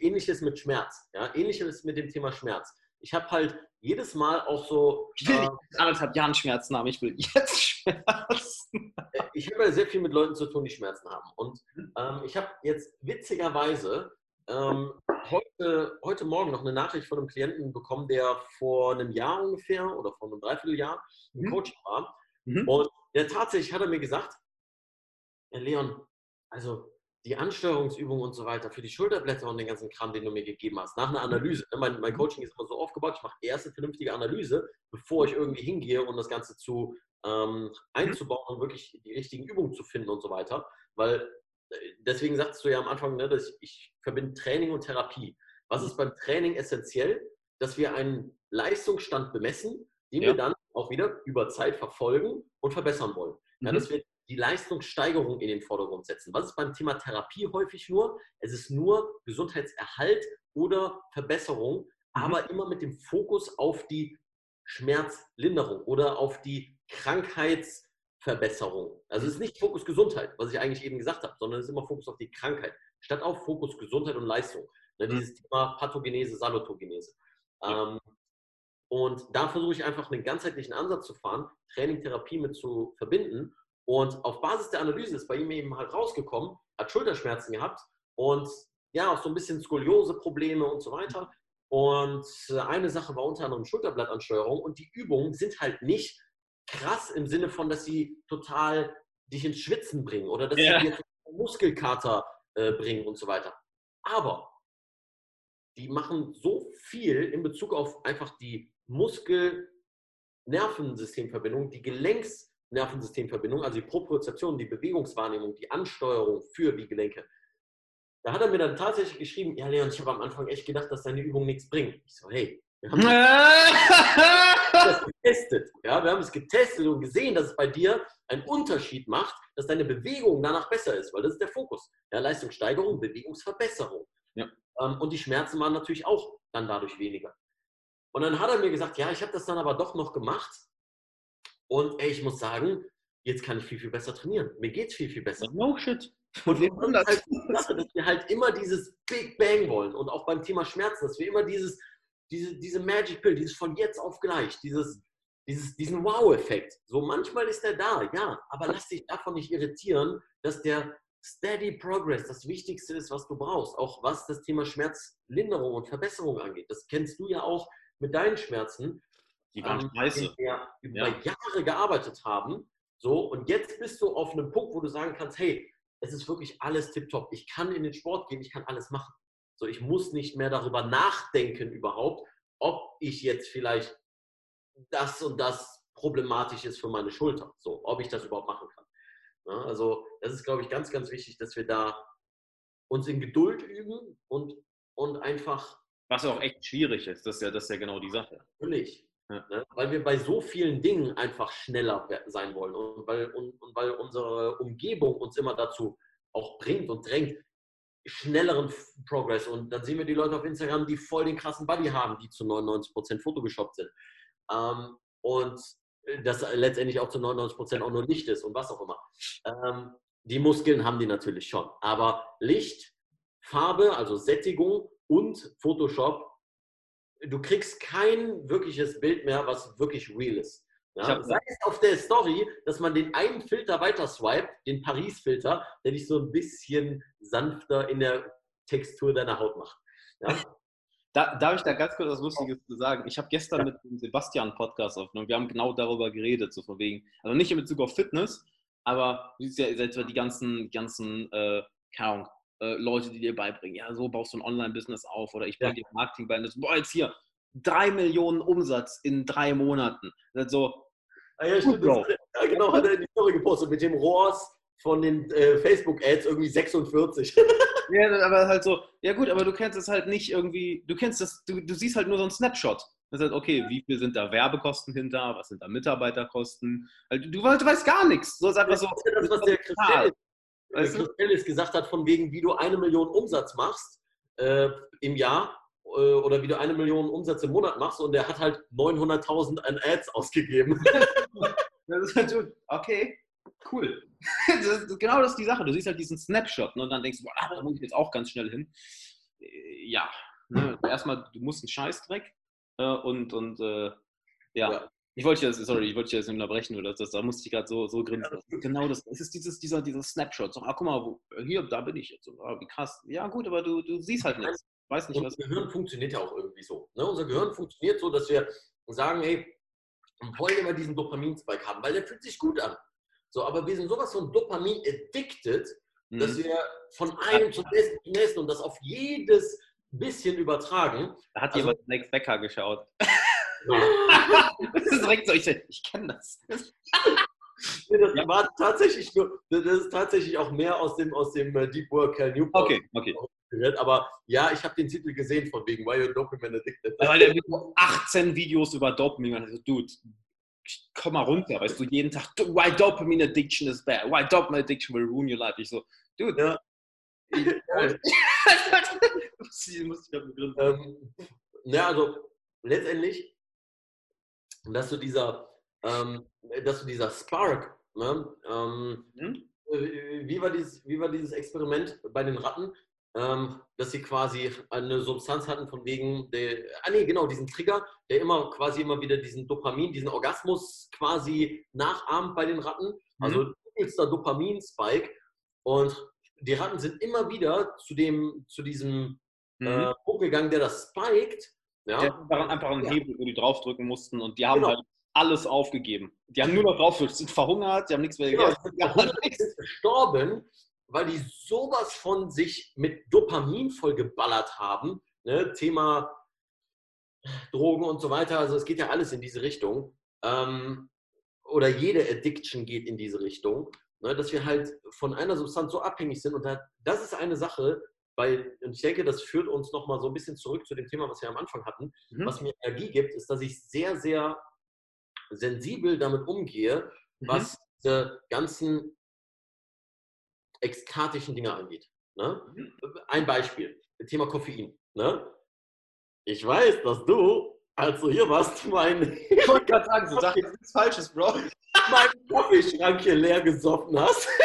Ähnliches mit Schmerz. Ja? Ähnliches mit dem Thema Schmerz. Ich habe halt jedes Mal auch so. Ich will äh, nicht anderthalb Jahren Schmerzen haben, ich will jetzt Schmerzen. Äh, ich habe ja sehr viel mit Leuten zu tun, die Schmerzen haben. Und ähm, ich habe jetzt witzigerweise ähm, heute, heute Morgen noch eine Nachricht von einem Klienten bekommen, der vor einem Jahr ungefähr oder vor einem Dreivierteljahr im mhm. Coaching war. Mhm. Und der tatsächlich hat er mir gesagt, Herr Leon, also die Ansteuerungsübung und so weiter für die Schulterblätter und den ganzen Kram, den du mir gegeben hast, nach einer mhm. Analyse. Ne, mein, mein Coaching ist immer so aufgebaut, ich mache erst eine vernünftige Analyse, bevor ich irgendwie hingehe, um das Ganze zu ähm, einzubauen und wirklich die richtigen Übungen zu finden und so weiter. Weil deswegen sagst du ja am Anfang, ne, dass ich, ich verbinde Training und Therapie. Was ist beim Training essentiell? Dass wir einen Leistungsstand bemessen, den ja. wir dann auch wieder über Zeit verfolgen und verbessern wollen. Mhm. Ja, dass wir die Leistungssteigerung in den Vordergrund setzen. Was ist beim Thema Therapie häufig nur? Es ist nur Gesundheitserhalt oder Verbesserung, mhm. aber immer mit dem Fokus auf die Schmerzlinderung oder auf die Krankheits- Verbesserung. Also es ist nicht Fokus Gesundheit, was ich eigentlich eben gesagt habe, sondern es ist immer Fokus auf die Krankheit, statt auf Fokus Gesundheit und Leistung. Ne, mhm. Dieses Thema Pathogenese, Salutogenese. Ja. Ähm, und da versuche ich einfach einen ganzheitlichen Ansatz zu fahren, Training, Therapie mit zu verbinden. Und auf Basis der Analyse ist bei ihm eben halt rausgekommen, hat Schulterschmerzen gehabt und ja, auch so ein bisschen Skoliose-Probleme und so weiter. Und äh, eine Sache war unter anderem Schulterblattansteuerung und die Übungen sind halt nicht krass im Sinne von, dass sie total dich ins Schwitzen bringen oder dass ja. sie dir Muskelkater äh, bringen und so weiter. Aber die machen so viel in Bezug auf einfach die Muskel-Nervensystemverbindung, die Gelenks-Nervensystemverbindung, also die Propriozeption, die Bewegungswahrnehmung, die Ansteuerung für die Gelenke. Da hat er mir dann tatsächlich geschrieben, ja Leon, ich habe am Anfang echt gedacht, dass deine Übung nichts bringt. Ich so, hey, wir haben das getestet. Ja, wir haben es getestet und gesehen, dass es bei dir einen Unterschied macht, dass deine Bewegung danach besser ist, weil das ist der Fokus. Ja, Leistungssteigerung, Bewegungsverbesserung. Ja. Ähm, und die Schmerzen waren natürlich auch dann dadurch weniger. Und dann hat er mir gesagt, ja, ich habe das dann aber doch noch gemacht. Und ey, ich muss sagen, jetzt kann ich viel, viel besser trainieren. Mir geht es viel, viel besser. No shit. Und wir haben halt Sache, dass wir halt immer dieses Big Bang wollen und auch beim Thema Schmerzen, dass wir immer dieses, diese, diese Magic Pill, dieses von jetzt auf gleich, dieses, dieses, diesen Wow-Effekt. So manchmal ist er da, ja, aber lass dich davon nicht irritieren, dass der Steady Progress das Wichtigste ist, was du brauchst, auch was das Thema Schmerzlinderung und Verbesserung angeht. Das kennst du ja auch mit deinen Schmerzen. Die waren ähm, scheiße. Wir über ja. Jahre gearbeitet haben. So, und jetzt bist du auf einem Punkt, wo du sagen kannst, hey, es ist wirklich alles tipptopp. Ich kann in den Sport gehen, ich kann alles machen. So, ich muss nicht mehr darüber nachdenken überhaupt, ob ich jetzt vielleicht das und das problematisch ist für meine Schulter. So, ob ich das überhaupt machen kann. Ja, also, das ist, glaube ich, ganz, ganz wichtig, dass wir da uns in Geduld üben und, und einfach. Was auch echt schwierig ist, das ist ja, das ist ja genau die Sache. Natürlich. Ja. Ne? Weil wir bei so vielen Dingen einfach schneller sein wollen und weil, und, und weil unsere Umgebung uns immer dazu auch bringt und drängt, schnelleren Progress. Und dann sehen wir die Leute auf Instagram, die voll den krassen Buddy haben, die zu 99% Photoshop sind. Ähm, und das letztendlich auch zu 99% auch nur Licht ist und was auch immer. Ähm, die Muskeln haben die natürlich schon. Aber Licht, Farbe, also Sättigung und Photoshop du kriegst kein wirkliches Bild mehr, was wirklich real ist. Ja? Sei es auf der Story, dass man den einen Filter weiter swipet, den Paris-Filter, der dich so ein bisschen sanfter in der Textur deiner Haut macht. Ja? Da, darf ich da ganz kurz was Lustiges zu sagen? Ich habe gestern mit dem Sebastian Podcast aufgenommen. Wir haben genau darüber geredet, so von wegen, also nicht in Bezug auf Fitness, aber du siehst ja, seid die ganzen, ganzen, äh, Ahnung, äh, Leute, die dir beibringen, ja, so baust du ein Online-Business auf oder ich bringe ja. dir Marketing bei. Das, boah, jetzt hier, drei Millionen Umsatz in drei Monaten. So, ah, ja, stimmt, das, ja, genau, hat er in die Story gepostet mit dem Rohrs von den äh, Facebook-Ads irgendwie 46. ja, aber halt so, ja gut, aber du kennst es halt nicht irgendwie, du kennst das, du, du siehst halt nur so einen Snapshot. Das heißt, okay, wie viel sind da Werbekosten hinter, was sind da Mitarbeiterkosten? Also, du, du, weißt gar nichts. So ist einfach so. Das, ist das was der Christian weißt du? Ellis gesagt hat, von wegen, wie du eine Million Umsatz machst äh, im Jahr oder wie du eine Million Umsatz im Monat machst und der hat halt 900.000 an Ads ausgegeben. das ist halt okay, cool. Das ist, genau das ist die Sache. Du siehst halt diesen Snapshot ne, und dann denkst du, boah, da muss ich jetzt auch ganz schnell hin. Äh, ja, ne, erstmal, du musst einen Scheißdreck äh, und, und äh, ja. ja. Ich wollte jetzt, sorry, ich wollte dich jetzt unterbrechen, oder das, da musste ich gerade so, so grinsen. Ja, genau das. Es ist dieses, dieser, dieser Snapshot. So, ah, guck mal, wo, hier, da bin ich jetzt. So, ah, wie krass. Ja, gut, aber du, du siehst halt nichts. Weiß nicht, was. Unser Gehirn funktioniert ja auch irgendwie so. Ne? Unser Gehirn funktioniert so, dass wir sagen, hey, wir wollen immer diesen Dopamin-Spike haben, weil der fühlt sich gut an. So, aber wir sind sowas von Dopamin-addicted, mhm. dass wir von einem zum nächsten, und das auf jedes bisschen übertragen. Da hat also, jemand Next Becker geschaut. das ist direkt so, ich, ich kenne das. Nee, das ja. war tatsächlich nur, das ist tatsächlich auch mehr aus dem, aus dem äh, Deep Work Cal Newport. Okay, okay. Aber ja, ich habe den Titel gesehen von wegen Why You're Dopamine Addicted. Weil der 18 Videos über Dopamine. Also, dude, komm mal runter, weißt du, jeden Tag, why Dopamine Addiction is bad, why Dopamine Addiction will ruin your life. Ich so, dude. Ja. ich, muss ich ähm, ja, also letztendlich dass du dieser, ähm, dass du dieser Spark, ne, ähm, mhm. Äh, wie, war dieses, wie war dieses Experiment bei den Ratten, ähm, dass sie quasi eine Substanz hatten von wegen der, ah nee, genau, diesen Trigger, der immer quasi immer wieder diesen Dopamin, diesen Orgasmus quasi nachahmt bei den Ratten. Mhm. Also übelster Dopamin-Spike. Und die Ratten sind immer wieder zu dem, zu diesem mhm. äh, Punkt gegangen, der das spiked. Ja. daran einfach einen ja. Hebel, wo die draufdrücken mussten und die haben genau. halt alles aufgegeben. Die haben nur noch drauf, sind verhungert, die haben nichts mehr genau, gegessen. Die sind gestorben, weil die sowas von sich mit Dopamin vollgeballert haben, ne, Thema Drogen und so weiter. Also es geht ja alles in diese Richtung. Ähm, oder jede Addiction geht in diese Richtung, ne, dass wir halt von einer Substanz so abhängig sind. Und das ist eine Sache, weil, und ich denke, das führt uns nochmal so ein bisschen zurück zu dem Thema, was wir am Anfang hatten. Mhm. Was mir Energie gibt, ist, dass ich sehr, sehr sensibel damit umgehe, mhm. was diese ganzen ekstatischen Dinge angeht. Ne? Mhm. Ein Beispiel, Thema Koffein. Ne? Ich weiß, dass du, als du hier warst, mein. Ich wollte gerade sagen, du sagst nichts Falsches, Bro. Meinen Kaffeeschrank hier leer gesoffen hast.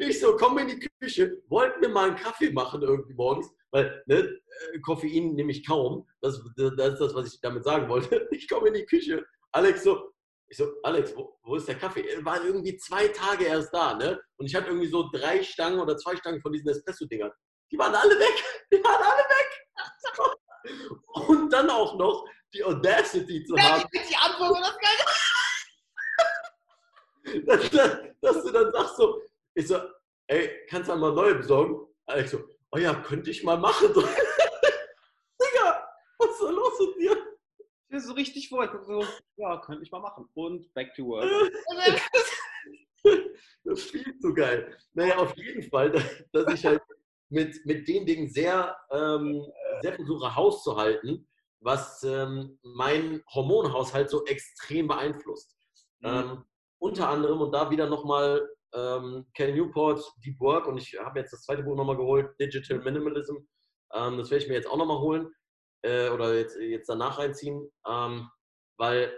Ich so, komm in die Küche, wollten wir mal einen Kaffee machen irgendwie morgens, weil ne, äh, Koffein nehme ich kaum. Das, das ist das, was ich damit sagen wollte. Ich komme in die Küche. Alex so, ich so, Alex, wo, wo, ist der Kaffee? Er war irgendwie zwei Tage erst da, ne? Und ich hatte irgendwie so drei Stangen oder zwei Stangen von diesen Espresso-Dingern. Die waren alle weg. Die waren alle weg. Und dann auch noch die Audacity zu haben. Die Antwort das geil. dass, dass, dass du dann sagst so, ich so, ey, kannst du mal neue besorgen? Alex so, oh ja, könnte ich mal machen. Digga, was ist da los mit dir? Ich bin so richtig vor, ich gucke so, ja, könnte ich mal machen. Und back to work. das ist viel zu geil. Naja, auf jeden Fall, dass ich halt mit, mit den Dingen sehr, ähm, sehr versuche, Haus zu halten, was ähm, mein Hormonhaushalt so extrem beeinflusst. Mhm. Ähm, unter anderem, und da wieder nochmal ähm, Ken Newport, Deep Work, und ich habe jetzt das zweite Buch nochmal geholt, Digital Minimalism. Ähm, das werde ich mir jetzt auch nochmal holen äh, oder jetzt, jetzt danach reinziehen, ähm, weil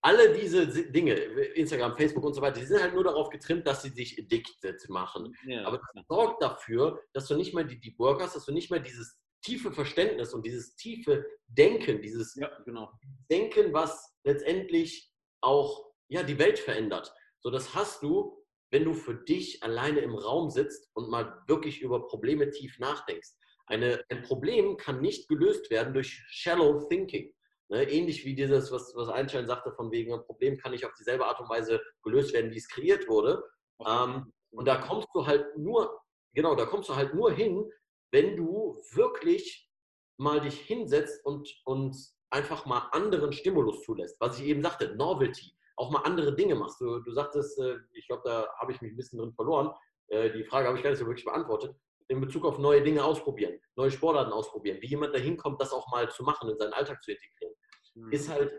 alle diese Dinge, Instagram, Facebook und so weiter, die sind halt nur darauf getrimmt, dass sie dich addicted machen. Ja, Aber das sorgt dafür, dass du nicht mehr die Deep Work hast, dass du nicht mehr dieses tiefe Verständnis und dieses tiefe Denken, dieses ja, genau. Denken, was letztendlich auch ja, die Welt verändert. So, das hast du, wenn du für dich alleine im Raum sitzt und mal wirklich über Probleme tief nachdenkst. Eine, ein Problem kann nicht gelöst werden durch shallow thinking. Ne, ähnlich wie dieses, was, was Einstein sagte, von wegen ein Problem kann nicht auf dieselbe Art und Weise gelöst werden, wie es kreiert wurde. Ähm, und da kommst du halt nur, genau, da kommst du halt nur hin, wenn du wirklich mal dich hinsetzt und, und einfach mal anderen Stimulus zulässt. Was ich eben sagte, Novelty, auch mal andere Dinge machst. Du, du sagtest, äh, ich glaube, da habe ich mich ein bisschen drin verloren. Äh, die Frage habe ich gar nicht so wirklich beantwortet in Bezug auf neue Dinge ausprobieren, neue Sportarten ausprobieren, wie jemand dahin kommt, das auch mal zu machen, in seinen Alltag zu integrieren mhm. ist halt,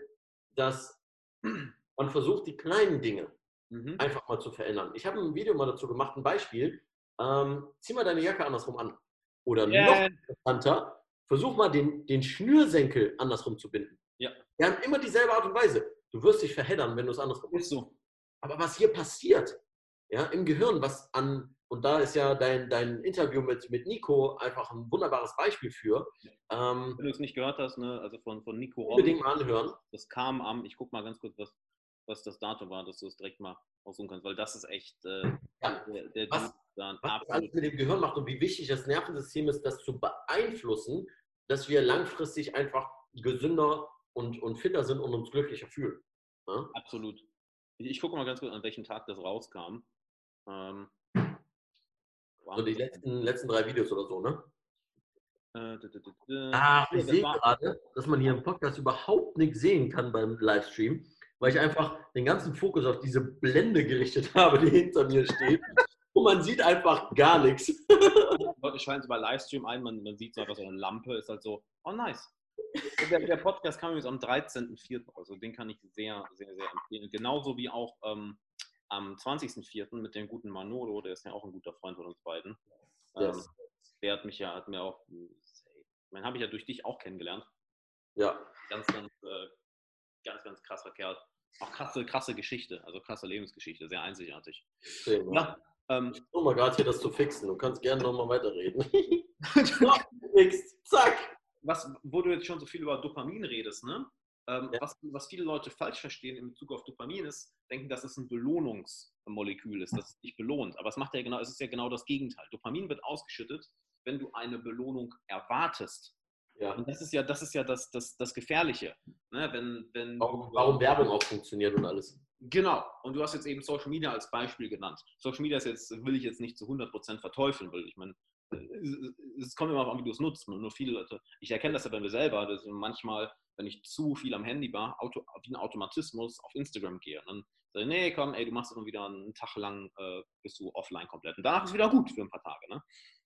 dass man versucht, die kleinen Dinge mhm. einfach mal zu verändern. Ich habe ein Video mal dazu gemacht, ein Beispiel. Ähm, zieh mal deine Jacke andersrum an. Oder yeah. noch interessanter, versuch mal den, den Schnürsenkel andersrum zu binden. Ja. Wir haben immer dieselbe Art und Weise. Du wirst dich verheddern, wenn du es andersrum machst. Ist so. Aber was hier passiert, ja, im Gehirn, was an und da ist ja dein, dein Interview mit, mit Nico einfach ein wunderbares Beispiel für. Ähm, Wenn du es nicht gehört hast, ne, also von, von Nico Unbedingt mal anhören. Das kam am, ich gucke mal ganz kurz, was, was das Datum war, dass du es direkt mal aussuchen kannst, weil das ist echt äh, ja, der, der was, dann was absolut mit dem Gehirn macht und wie wichtig das Nervensystem ist, das zu beeinflussen, dass wir langfristig einfach gesünder und, und fitter sind und uns glücklicher fühlen. Ja? Absolut. Ich, ich gucke mal ganz kurz, an welchem Tag das rauskam. Ähm, so die letzten, letzten drei Videos oder so, ne? Ach, ich sehe gerade, dass man hier im Podcast überhaupt nichts sehen kann beim Livestream, weil ich einfach den ganzen Fokus auf diese Blende gerichtet habe, die hinter mir steht. Und man sieht einfach gar nichts. Leute schalten es bei Livestream ein, man, man sieht so einfach so eine Lampe, ist halt so, oh nice. Der, der Podcast kam übrigens am 13.04., also den kann ich sehr, sehr, sehr empfehlen. Genauso wie auch ähm, am 20.04. mit dem guten Manolo, der ist ja auch ein guter Freund von uns beiden. Yes. Ähm, der hat mich ja, hat mir auch, man habe ich ja durch dich auch kennengelernt. Ja. Ganz, ganz, äh, ganz, ganz krasser Kerl. Auch krasse, krasse Geschichte, also krasse Lebensgeschichte, sehr einzigartig. Okay, ja, ähm, ich versuche mal gerade hier das zu fixen. Du kannst gerne nochmal weiterreden. Zack. Was, wo du jetzt schon so viel über Dopamin redest, ne? Ähm, ja. was, was, viele Leute falsch verstehen in Bezug auf Dopamin ist, denken, dass es ein Belohnungsmolekül ist, dass es dich belohnt. Aber es macht ja genau, es ist ja genau das Gegenteil. Dopamin wird ausgeschüttet, wenn du eine Belohnung erwartest. Ja. Und das ist ja, das ist ja das, das, das Gefährliche. Ne? Wenn, wenn warum, warum Werbung auch funktioniert und alles. Genau. Und du hast jetzt eben Social Media als Beispiel genannt. Social Media ist jetzt, will ich jetzt nicht zu 100% verteufeln, will ich meine, es kommt immer darauf an, wie du es nutzt. Nur viele Leute, ich erkenne das ja bei mir selber, dass manchmal, wenn ich zu viel am Handy war, Auto, wie ein Automatismus auf Instagram gehe. Und dann sage ich, nee, komm, ey, du machst das wieder einen Tag lang, äh, bist du offline komplett. Und danach ist es wieder gut für ein paar Tage. Ne?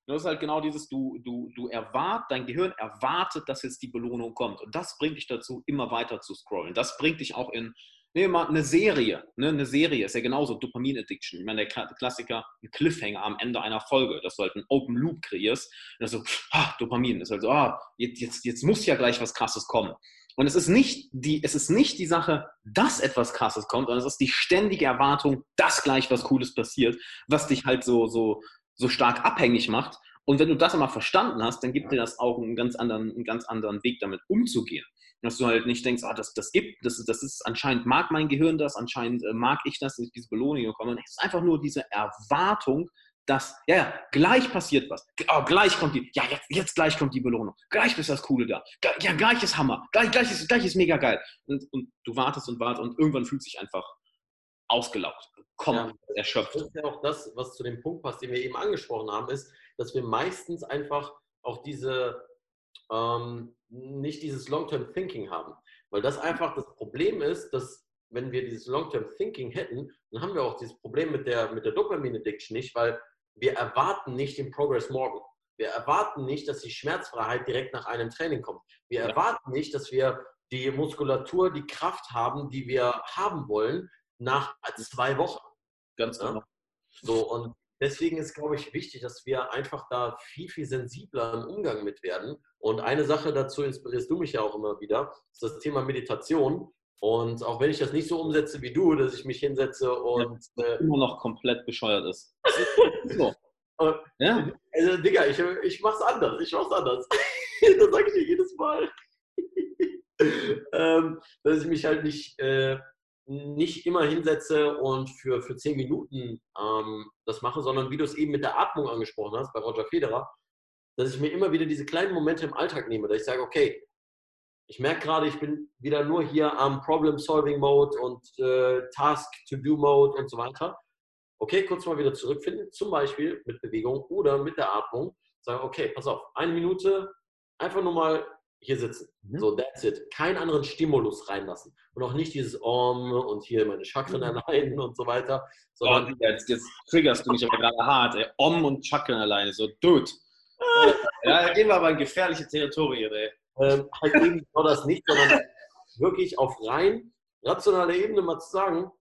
Das ist halt genau dieses, du, du, du erwartet, dein Gehirn erwartet, dass jetzt die Belohnung kommt. Und das bringt dich dazu, immer weiter zu scrollen. Das bringt dich auch in, nehmen mal eine Serie. Ne? Eine Serie ist ja genauso Dopamin-Addiction. Ich meine, der Klassiker, ein Cliffhanger am Ende einer Folge, dass du halt einen Open Loop kreierst. Und so, ah, Dopamin. Das ist halt so, ah, jetzt, jetzt, jetzt muss ja gleich was Krasses kommen. Und es ist, nicht die, es ist nicht die Sache, dass etwas Krasses kommt, sondern es ist die ständige Erwartung, dass gleich was Cooles passiert, was dich halt so, so, so stark abhängig macht. Und wenn du das einmal verstanden hast, dann gibt dir das auch einen ganz anderen, einen ganz anderen Weg, damit umzugehen. Dass du halt nicht denkst, ah, das, das gibt, das, das ist anscheinend mag mein Gehirn das, anscheinend äh, mag ich das, dass ich diese Belohnung bekomme. Es ist einfach nur diese Erwartung, dass, ja, ja, gleich passiert was. Oh, gleich kommt die, ja, jetzt, jetzt gleich kommt die Belohnung. Gleich ist das Coole da. Ja, gleich ist Hammer. Gleich, gleich, ist, gleich ist mega geil. Und, und du wartest und wartest und irgendwann fühlt sich einfach ausgelaugt, komplett ja, erschöpft. Das ist ja auch das, was zu dem Punkt passt, den wir eben angesprochen haben, ist, dass wir meistens einfach auch diese, ähm, nicht dieses Long-Term-Thinking haben. Weil das einfach das Problem ist, dass wenn wir dieses Long-Term-Thinking hätten, dann haben wir auch dieses Problem mit der, mit der Dopamin-Addiction nicht, weil wir erwarten nicht den Progress morgen. Wir erwarten nicht, dass die Schmerzfreiheit direkt nach einem Training kommt. Wir ja. erwarten nicht, dass wir die Muskulatur, die Kraft haben, die wir haben wollen, nach zwei Wochen. Ganz genau. Ja? So, und deswegen ist, glaube ich, wichtig, dass wir einfach da viel, viel sensibler im Umgang mit werden. Und eine Sache dazu inspirierst du mich ja auch immer wieder, ist das Thema Meditation. Und auch wenn ich das nicht so umsetze wie du, dass ich mich hinsetze und. Ja, äh, immer noch komplett bescheuert ist. so. ja. Also, Digga, ich, ich mach's anders. Ich mach's anders. das sage ich dir jedes Mal. ähm, dass ich mich halt nicht, äh, nicht immer hinsetze und für, für zehn Minuten ähm, das mache, sondern wie du es eben mit der Atmung angesprochen hast bei Roger Federer, dass ich mir immer wieder diese kleinen Momente im Alltag nehme, dass ich sage, okay, ich merke gerade, ich bin wieder nur hier am Problem-Solving-Mode und äh, Task-to-Do-Mode und so weiter. Okay, kurz mal wieder zurückfinden, zum Beispiel mit Bewegung oder mit der Atmung. Sagen, okay, pass auf, eine Minute, einfach nur mal hier sitzen. Mhm. So, that's it. Keinen anderen Stimulus reinlassen. Und auch nicht dieses Om und hier meine Chakren mhm. allein und so weiter. Sondern oh, jetzt, jetzt triggerst du mich aber gerade hart. Ey. Om und Chakren alleine, so, dude. ja, da gehen wir aber in gefährliche Territorien, ey ähm, halt eben genau das nicht, sondern wirklich auf rein rationaler Ebene mal zu sagen,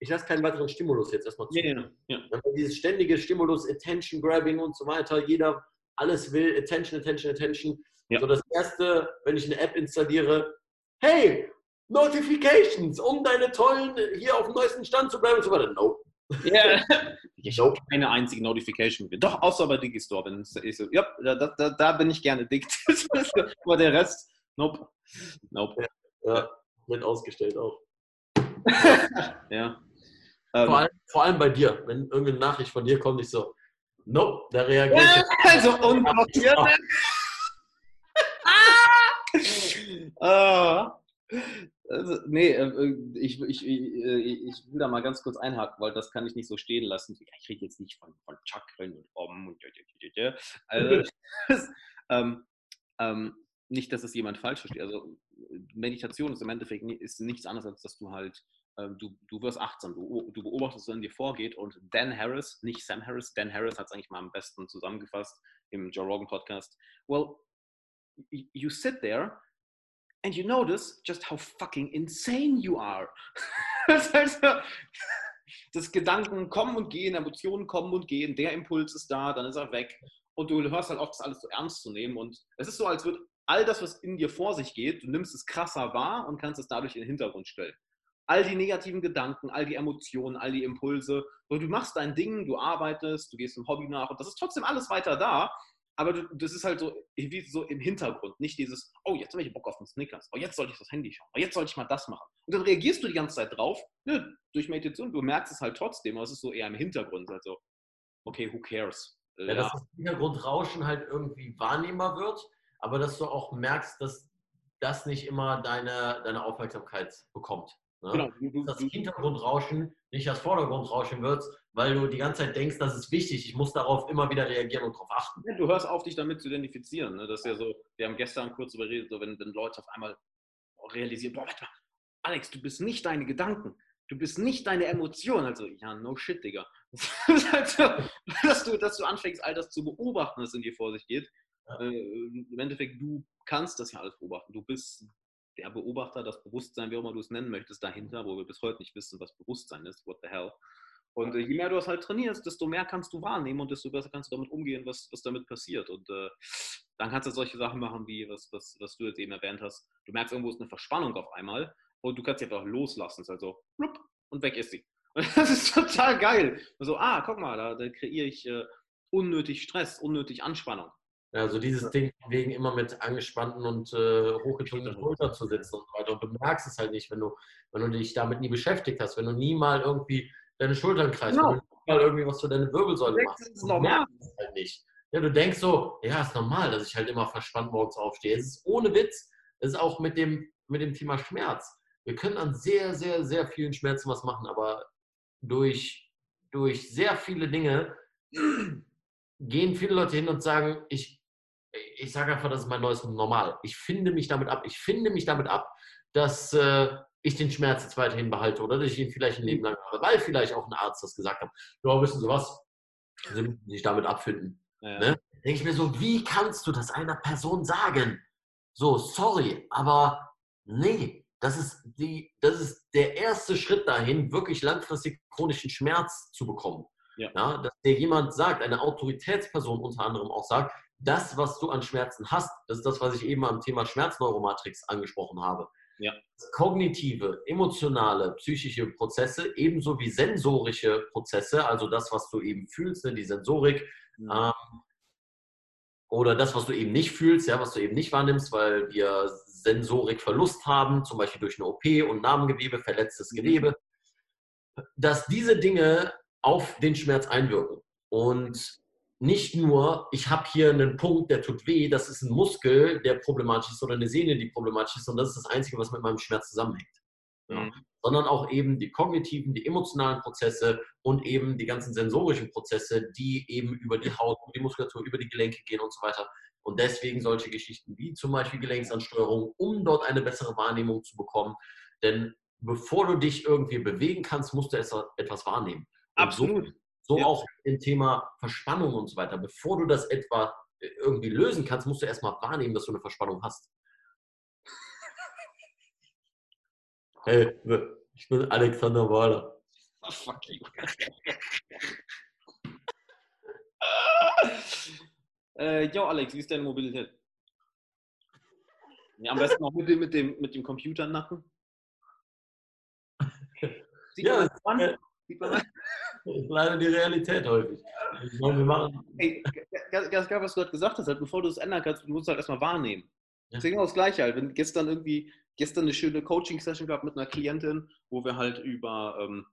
ich lasse keinen weiteren Stimulus jetzt erstmal zu. Ja, ja, ja. Dieses ständige Stimulus, Attention Grabbing und so weiter, jeder alles will, Attention, Attention, Attention. Ja. So das erste, wenn ich eine App installiere, hey, Notifications, um deine tollen hier auf dem neuesten Stand zu bleiben und so weiter. Nope. Ja, ich habe keine einzige Notification. Doch, außer bei Digistore. Wenn ich so, ja, da, da, da, bin ich gerne dick. Aber der Rest, nope. Nope. Ja, ja wird ausgestellt auch. ja. Vor, ähm, allem, vor, allem, bei dir, wenn irgendeine Nachricht von dir kommt, ich so, nope, da reagiert Also unblockiert. ah! Also, nee, äh, äh, ich, ich, äh, ich, will da mal ganz kurz einhaken, weil das kann ich nicht so stehen lassen. Ich rede jetzt nicht von, von Chakren und Om und also, ähm, ähm, nicht, dass es jemand falsch versteht. Also Meditation ist im Endeffekt ist nichts anderes, als dass du halt, ähm, du, du wirst achtsam, du, du beobachtest, was in dir vorgeht und Dan Harris, nicht Sam Harris, Dan Harris hat es eigentlich mal am besten zusammengefasst im Joe Rogan Podcast. Well, you sit there and you notice just how fucking insane you are. das heißt, dass Gedanken kommen und gehen, Emotionen kommen und gehen, der Impuls ist da, dann ist er weg. Und du hörst halt oft, das alles so ernst zu nehmen. Und es ist so, als würde all das, was in dir vor sich geht, du nimmst es krasser wahr und kannst es dadurch in den Hintergrund stellen. All die negativen Gedanken, all die Emotionen, all die Impulse. Und du machst dein Ding, du arbeitest, du gehst im Hobby nach und das ist trotzdem alles weiter da aber das ist halt so, wie so im Hintergrund, nicht dieses, oh, jetzt habe ich Bock auf den Snickers, oh, jetzt sollte ich das Handy schauen, oh, jetzt sollte ich mal das machen. Und dann reagierst du die ganze Zeit drauf, ne, durch Meditation, du merkst es halt trotzdem, aber es ist so eher im Hintergrund, also, okay, who cares? Ja, ja. dass das Hintergrundrauschen halt irgendwie wahrnehmbar wird, aber dass du auch merkst, dass das nicht immer deine, deine Aufmerksamkeit bekommt. Ne? Genau. Das Hintergrundrauschen nicht das Vordergrundrauschen wird, weil du die ganze Zeit denkst, das ist wichtig, ich muss darauf immer wieder reagieren und darauf achten. Ja, du hörst auf, dich damit zu identifizieren. Ne? Das ist ja so, wir haben gestern kurz überredet, so wenn, wenn Leute auf einmal realisieren, boah, warte mal, Alex, du bist nicht deine Gedanken, du bist nicht deine Emotionen. Also, ja, no shit, Digga. Halt dass du, dass du anfängst, all das zu beobachten, was in dir vor sich geht. Ja. Äh, Im Endeffekt, du kannst das ja alles beobachten. Du bist der Beobachter, das Bewusstsein, wie auch immer du es nennen möchtest, dahinter, wo wir bis heute nicht wissen, was Bewusstsein ist. What the hell? Und äh, je mehr du das halt trainierst, desto mehr kannst du wahrnehmen und desto besser kannst du damit umgehen, was, was damit passiert. Und äh, dann kannst du solche Sachen machen, wie was, was, was du jetzt eben erwähnt hast. Du merkst, irgendwo ist eine Verspannung auf einmal und du kannst sie einfach loslassen. Es ist halt so, und weg ist sie. Und das ist total geil. So, ah, guck mal, da, da kreiere ich äh, unnötig Stress, unnötig Anspannung. Ja, also dieses Ding wegen immer mit angespannten und äh, hochgezogenen Schultern zu sitzen und so weiter. Und du merkst es halt nicht, wenn du, wenn du dich damit nie beschäftigt hast, wenn du nie mal irgendwie deine Schultern kreist, genau. wenn du nie mal irgendwie was für deine Wirbelsäule machst. Das ist normal. Das halt nicht. Ja, du denkst so, ja, ist normal, dass ich halt immer verspannt morgens aufstehe. Es ist ohne Witz, es ist auch mit dem, mit dem Thema Schmerz. Wir können an sehr, sehr, sehr vielen Schmerzen was machen, aber durch, durch sehr viele Dinge gehen viele Leute hin und sagen, ich ich sage einfach, das ist mein neues Normal. Ich finde mich damit ab. Ich finde mich damit ab, dass äh, ich den Schmerz jetzt weiterhin behalte oder dass ich ihn vielleicht ein Leben lang habe, weil vielleicht auch ein Arzt das gesagt hat. Ja, wissen Sie was? Sie müssen sich damit abfinden. Ja. Ne? Denke ich mir so, wie kannst du das einer Person sagen? So, sorry, aber nee, das ist, die, das ist der erste Schritt dahin, wirklich langfristig chronischen Schmerz zu bekommen. Ja. ja. dass dir jemand sagt, eine Autoritätsperson unter anderem auch sagt, das, was du an Schmerzen hast, das ist das, was ich eben am Thema Schmerzneuromatrix angesprochen habe. Ja. Kognitive, emotionale, psychische Prozesse, ebenso wie sensorische Prozesse, also das, was du eben fühlst, ne, die Sensorik, mhm. ähm, oder das, was du eben nicht fühlst, ja, was du eben nicht wahrnimmst, weil wir Sensorikverlust haben, zum Beispiel durch eine OP und Narbengewebe, verletztes mhm. Gewebe, dass diese Dinge auf den Schmerz einwirken. Und nicht nur, ich habe hier einen Punkt, der tut weh, das ist ein Muskel, der problematisch ist oder eine Sehne, die problematisch ist und das ist das Einzige, was mit meinem Schmerz zusammenhängt. Ja. Mhm. Sondern auch eben die kognitiven, die emotionalen Prozesse und eben die ganzen sensorischen Prozesse, die eben über die Haut, über die Muskulatur, über die Gelenke gehen und so weiter. Und deswegen solche Geschichten wie zum Beispiel Gelenksansteuerung, um dort eine bessere Wahrnehmung zu bekommen. Denn bevor du dich irgendwie bewegen kannst, musst du etwas wahrnehmen. Und Absolut. So so ja. auch im Thema Verspannung und so weiter. Bevor du das etwa äh, irgendwie lösen kannst, musst du erstmal wahrnehmen, dass du eine Verspannung hast. Hey, ich bin Alexander Wahler. Oh, fuck you. äh, jo, Alex, wie ist deine Mobilität? Ja, am besten auch mit dem, mit dem, mit dem Computernacken. Sieht ja, man das, äh, Sieht man das? Das ist leider die Realität häufig. Meine, wir machen. Hey, ganz geil, was du gerade gesagt hast, halt, bevor du es ändern kannst, du musst halt erstmal wahrnehmen. Ja. Das ist genau das Gleiche halt. Wenn gestern irgendwie, gestern eine schöne Coaching-Session gehabt mit einer Klientin, wo wir halt über ähm,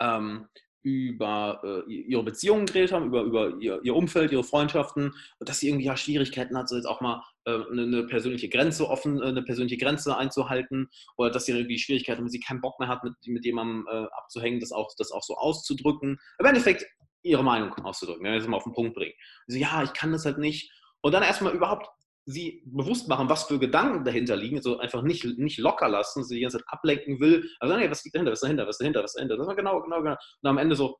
ähm, über äh, ihre Beziehungen geredet haben, über, über ihr, ihr, Umfeld, ihre Freundschaften, dass sie irgendwie ja Schwierigkeiten hat, so jetzt auch mal äh, eine, eine, persönliche Grenze offen, äh, eine persönliche Grenze einzuhalten oder dass sie irgendwie Schwierigkeiten, wenn sie keinen Bock mehr hat, mit, mit jemandem äh, abzuhängen, das auch, das auch so auszudrücken. Im Endeffekt ihre Meinung auszudrücken, wenn wir das mal auf den Punkt bringen. So, ja, ich kann das halt nicht. Und dann erstmal überhaupt sie bewusst machen, was für Gedanken dahinter liegen, also einfach nicht, nicht locker lassen, sie die ganze Zeit ablenken will. Also, nee, was liegt dahinter, was dahinter, was dahinter, was dahinter? Das war genau, genau, genau. Und am Ende so,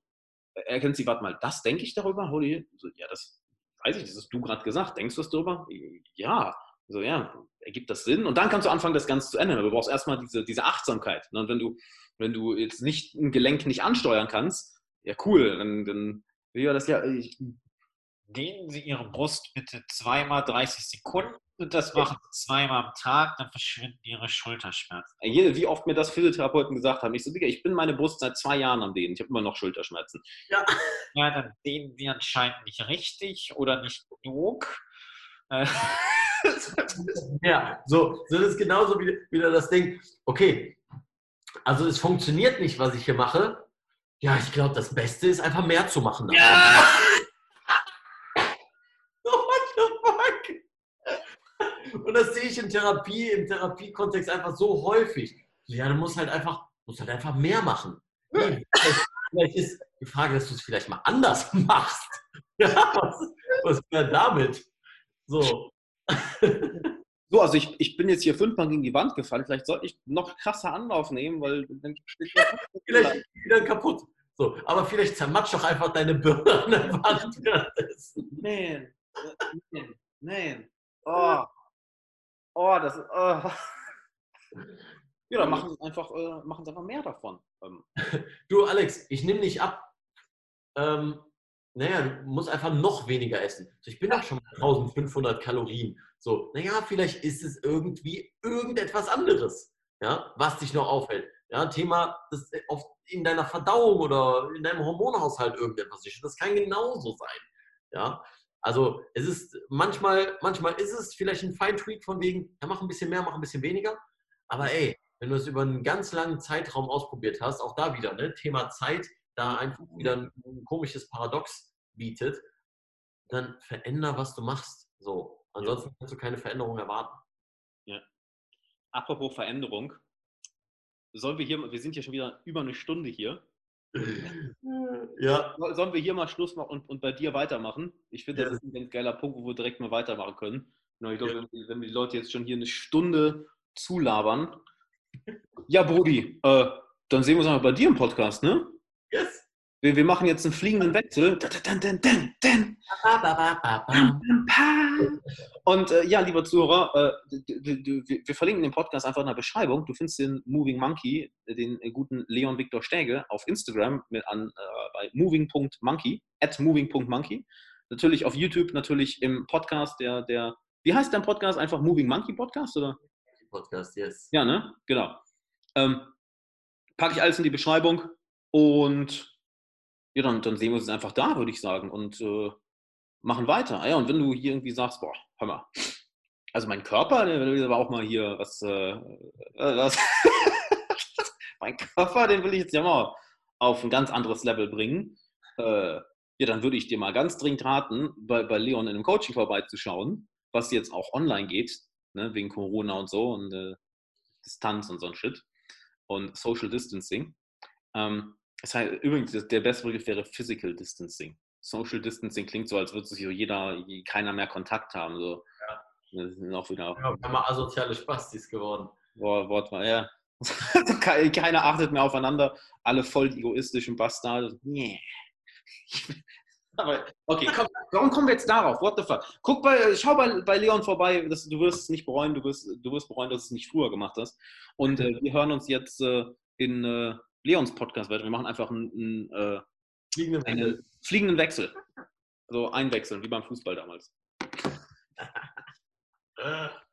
erkennt sie, warte mal, das denke ich darüber? Holy, so, ja, das weiß ich, das hast du gerade gesagt. Denkst du das darüber? Ja. So, ja, ergibt das Sinn? Und dann kannst du anfangen, das Ganze zu ändern. Du brauchst erstmal diese, diese Achtsamkeit. Ne? Und wenn du, wenn du jetzt nicht ein Gelenk nicht ansteuern kannst, ja, cool, dann, dann ja, das ja, ich dehnen Sie Ihre Brust bitte zweimal 30 Sekunden und das machen Sie zweimal am Tag, dann verschwinden Ihre Schulterschmerzen. Wie oft mir das Physiotherapeuten gesagt haben. Ich so, Digga, ich bin meine Brust seit zwei Jahren am Dehnen. Ich habe immer noch Schulterschmerzen. Ja. ja, dann dehnen Sie anscheinend nicht richtig oder nicht genug. Äh. ja, so, so das ist genauso wie, wieder das Ding. Okay, also es funktioniert nicht, was ich hier mache. Ja, ich glaube, das Beste ist einfach mehr zu machen. Ja! Und das sehe ich in Therapie, im Therapiekontext einfach so häufig. Ja, du musst halt einfach, musst halt einfach mehr machen. Vielleicht, vielleicht ist die Frage, dass du es vielleicht mal anders machst. Ja, was, was wäre damit? So. So, also ich, ich bin jetzt hier fünfmal gegen die Wand gefallen. Vielleicht sollte ich noch krasser Anlauf nehmen, weil dann steht Vielleicht wieder kaputt. So, aber vielleicht zermatsch doch einfach deine Birne an der Wand. Nein, nein, nein. Oh, oh das. Oh. Ja, dann machen sie einfach, äh, machen sie einfach mehr davon. Ähm, Du, Alex, ich nehme nicht ab. Ähm, naja, du musst einfach noch weniger essen. So, Ich bin doch schon bei 1500 Kalorien. So, naja, vielleicht ist es irgendwie irgendetwas anderes, ja, was dich noch aufhält. Ja, Thema das auf, in deiner Verdauung oder in deinem Hormonhaushalt irgendetwas ist. Das kann genauso sein. Ja, also es ist manchmal, manchmal ist es vielleicht ein Feintweak von wegen, ja, mach ein bisschen mehr, mach ein bisschen weniger. Aber ey, wenn du es über einen ganz langen Zeitraum ausprobiert hast, auch da wieder, ne, Thema Zeit, da einfach wieder ein, ein komisches Paradox bietet, dann veränder, was du machst. So. Ansonsten kannst du keine Veränderung erwarten. apropos Veränderung. Sollen wir hier, wir sind ja schon wieder über eine Stunde hier. Ja, Sollen wir hier mal Schluss machen und, und bei dir weitermachen? Ich finde, das Ja. ist ein ganz geiler Punkt, wo wir direkt mal weitermachen können. Genau, ich glaube, Ja. wenn, wenn wir die Leute jetzt schon hier eine Stunde zulabern. Ja, Brudi, äh, dann sehen wir uns mal bei dir im Podcast, ne? Wir, wir machen jetzt einen fliegenden Wechsel. Und äh, ja, lieber Zuhörer, äh, wir verlinken den Podcast einfach in der Beschreibung. Du findest den Moving Monkey, äh, den äh, guten Leon Victor Stäge, auf Instagram mit an, äh, bei moving.monkey, at moving.monkey. Natürlich auf YouTube, natürlich im Podcast, der, der, wie heißt dein Podcast? Einfach Moving Monkey Podcast, oder? Podcast, yes. Ja, ne? Genau. Ähm, packe ich alles in die Beschreibung und ja, dann, dann sehen wir uns einfach da, würde ich sagen. Und äh, machen weiter. Ah Ja, und wenn du hier irgendwie sagst, boah, hör mal, also mein Körper, der will aber auch mal hier was, äh, äh, was mein Körper, den will ich jetzt ja mal auf ein ganz anderes Level bringen. Äh, ja, dann würde ich dir mal ganz dringend raten, bei, bei Leon in einem Coaching vorbeizuschauen, was jetzt auch online geht, ne, wegen Corona und so und äh, Distanz und so ein Shit und Social Distancing. Ähm, das heißt, übrigens, der beste Begriff wäre Physical Distancing. Social Distancing klingt so, als würde sich jeder, keiner mehr Kontakt haben. So. Das sind auch wieder Ja, wir haben mal asoziale Spastis geworden. Wort, Wort ja. Ke- Keiner achtet mehr aufeinander. Alle voll egoistischen Bastarde. Nee. Aber, okay, komm, warum kommen wir jetzt darauf? What the fuck? Guck bei, schau bei, bei Leon vorbei, das, du wirst es nicht bereuen, du wirst, du wirst bereuen, dass du es nicht früher gemacht hast. Und äh, wir hören uns jetzt äh, in äh, Leons Podcast weiter. Wir machen einfach einen, einen, äh, Fliegende einen fliegenden Wechsel. Also einwechseln, wie beim Fußball damals.